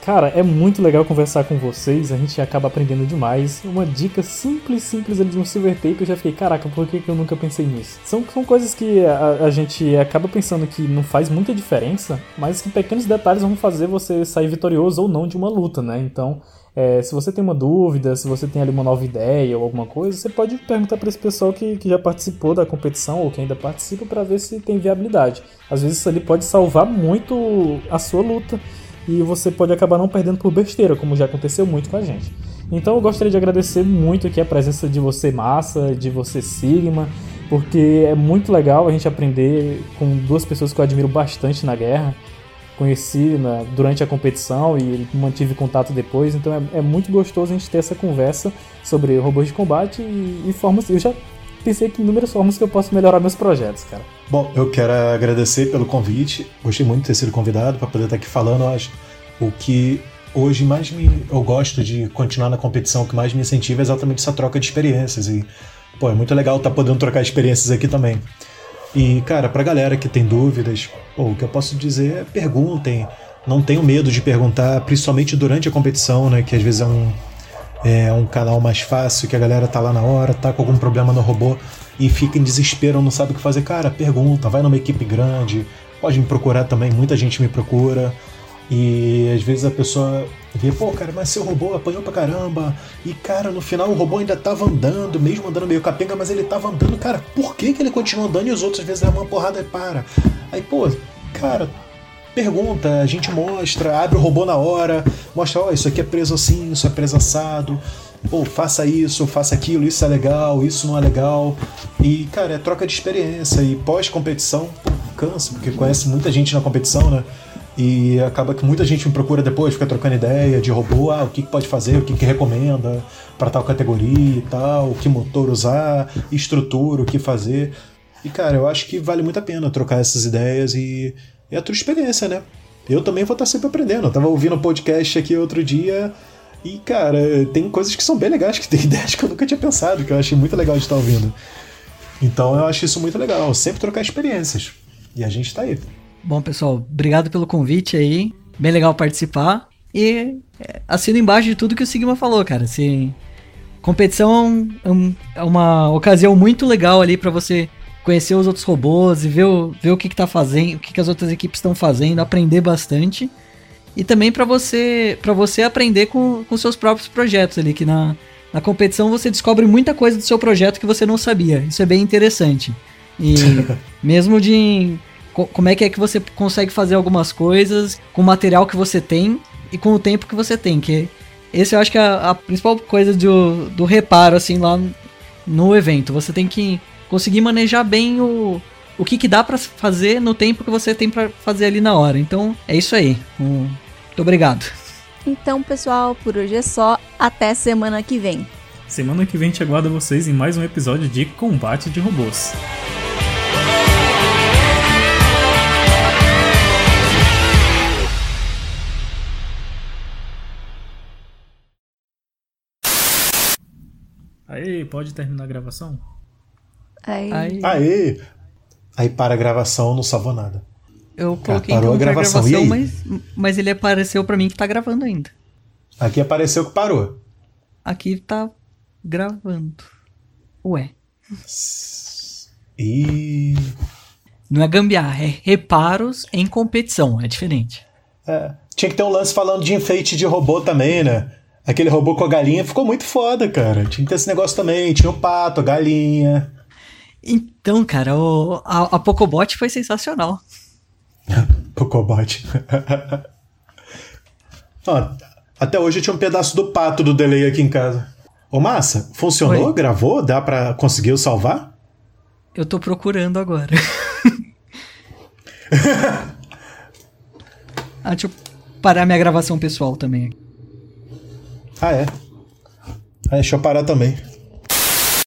Cara, é muito legal conversar com vocês, a gente acaba aprendendo demais. Uma dica simples, simples ali de um silver tape, eu já fiquei, caraca, por que, eu nunca pensei nisso? São, são coisas que a, a gente acaba pensando que não faz muita diferença, mas que pequenos detalhes vão fazer você sair vitorioso ou não de uma luta, né? Então, é, se você tem uma dúvida, se você tem ali uma nova ideia ou alguma coisa, você pode perguntar para esse pessoal que, que já participou da competição ou que ainda participa para ver se tem viabilidade. Às vezes isso ali pode salvar muito a sua luta e você pode acabar não perdendo por besteira, como já aconteceu muito com a gente. Então eu gostaria de agradecer muito aqui a presença de você, Massa, de você, Sigma, porque é muito legal a gente aprender com duas pessoas que eu admiro bastante na guerra conheci durante a competição e mantive contato depois, então é, é, muito gostoso a gente ter essa conversa sobre robôs de combate e, e formas. Eu já pensei que inúmeras formas que eu posso melhorar meus projetos, cara. Bom, eu quero agradecer pelo convite. Gostei muito de ter sido convidado para poder estar aqui falando. Acho o que hoje mais me eu gosto de continuar na competição, o que mais me incentiva é exatamente essa troca de experiências e pô, é muito legal estar podendo trocar experiências aqui também. E, cara, pra galera que tem dúvidas, pô, o que eu posso dizer é perguntem. Não tenham medo de perguntar, principalmente durante a competição, né? Que às vezes é um, é um canal mais fácil, que a galera tá lá na hora, tá com algum problema no robô e fica em desespero, não sabe o que fazer. Cara, pergunta, vai numa equipe grande, pode me procurar também, muita gente me procura. E às vezes a pessoa vê, pô, cara, mas seu robô apanhou pra caramba. E, cara, no final o robô ainda tava andando, mesmo andando meio capenga, mas ele tava andando. Cara, por que, que ele continua andando e os outros às vezes dão uma porrada e para? Aí, pô, cara, pergunta, a gente mostra, abre o robô na hora, mostra, ó, oh, isso aqui é preso assim, isso é preso assado. Pô, faça isso, faça aquilo, isso é legal, isso não é legal. E, cara, é troca de experiência. E pós-competição, cansa, porque conhece muita gente na competição, né? E acaba que muita gente me procura depois, fica trocando ideia de robô, ah, o que, que pode fazer, o que, que recomenda para tal categoria e tal, que motor usar, estrutura, o que fazer. E cara, eu acho que vale muito a pena trocar essas ideias e é a tua experiência, né? Eu também vou estar sempre aprendendo. Eu tava ouvindo um podcast aqui outro dia e, cara, tem coisas que são bem legais, que tem (laughs) ideias que eu nunca tinha pensado, que eu achei muito legal de estar ouvindo. Então eu acho isso muito legal, sempre trocar experiências. E a gente tá aí. Bom, pessoal, obrigado pelo convite aí. Bem legal participar. E é, assino embaixo de tudo que o Sigma falou, cara. Se competição é, é uma ocasião muito legal ali para você conhecer os outros robôs e ver o, ver o que, que tá fazendo, o que, que as outras equipes estão fazendo, aprender bastante. E também para você para você aprender com, com seus próprios projetos ali, que na, Na competição você descobre muita coisa do seu projeto que você não sabia. Isso é bem interessante. E (laughs) mesmo de co- como é que é que você consegue fazer algumas coisas com o material que você tem e com o tempo que você tem. Que esse eu acho que é a, principal coisa do, do reparo, assim, lá no evento. Você tem que conseguir manejar bem o, o que, que dá pra fazer no tempo que você tem pra fazer ali na hora. Então, é isso aí. Muito obrigado. Então, pessoal, por hoje é só. Até semana que vem. Semana que vem a gente aguarda vocês em mais um episódio de Combate de Robôs. Aí, pode terminar a gravação? Aí, Aí, Aê! Aí para a gravação, não salvou nada. Eu coloquei parou então a gravação, gravação, mas, mas ele apareceu pra mim que tá gravando ainda. Aqui apareceu que parou. Aqui tá gravando. Ué. E. Não é gambiarra, é reparos em competição, é diferente. É, tinha que ter um lance falando de enfeite de robô também, né? Aquele robô com a galinha ficou muito foda, cara. Tinha que ter esse negócio também. Tinha o pato, a galinha. Então, cara, o, a, a Pocobot foi sensacional. (laughs) Pocobot. (laughs) Ó, até hoje tinha um pedaço do pato do delay aqui em casa. Ô, Massa, funcionou? Oi. Gravou? Dá pra conseguir salvar? Eu tô procurando agora. (laughs) ah, deixa eu parar minha gravação pessoal também. Ah, é. Ah, deixa eu parar também.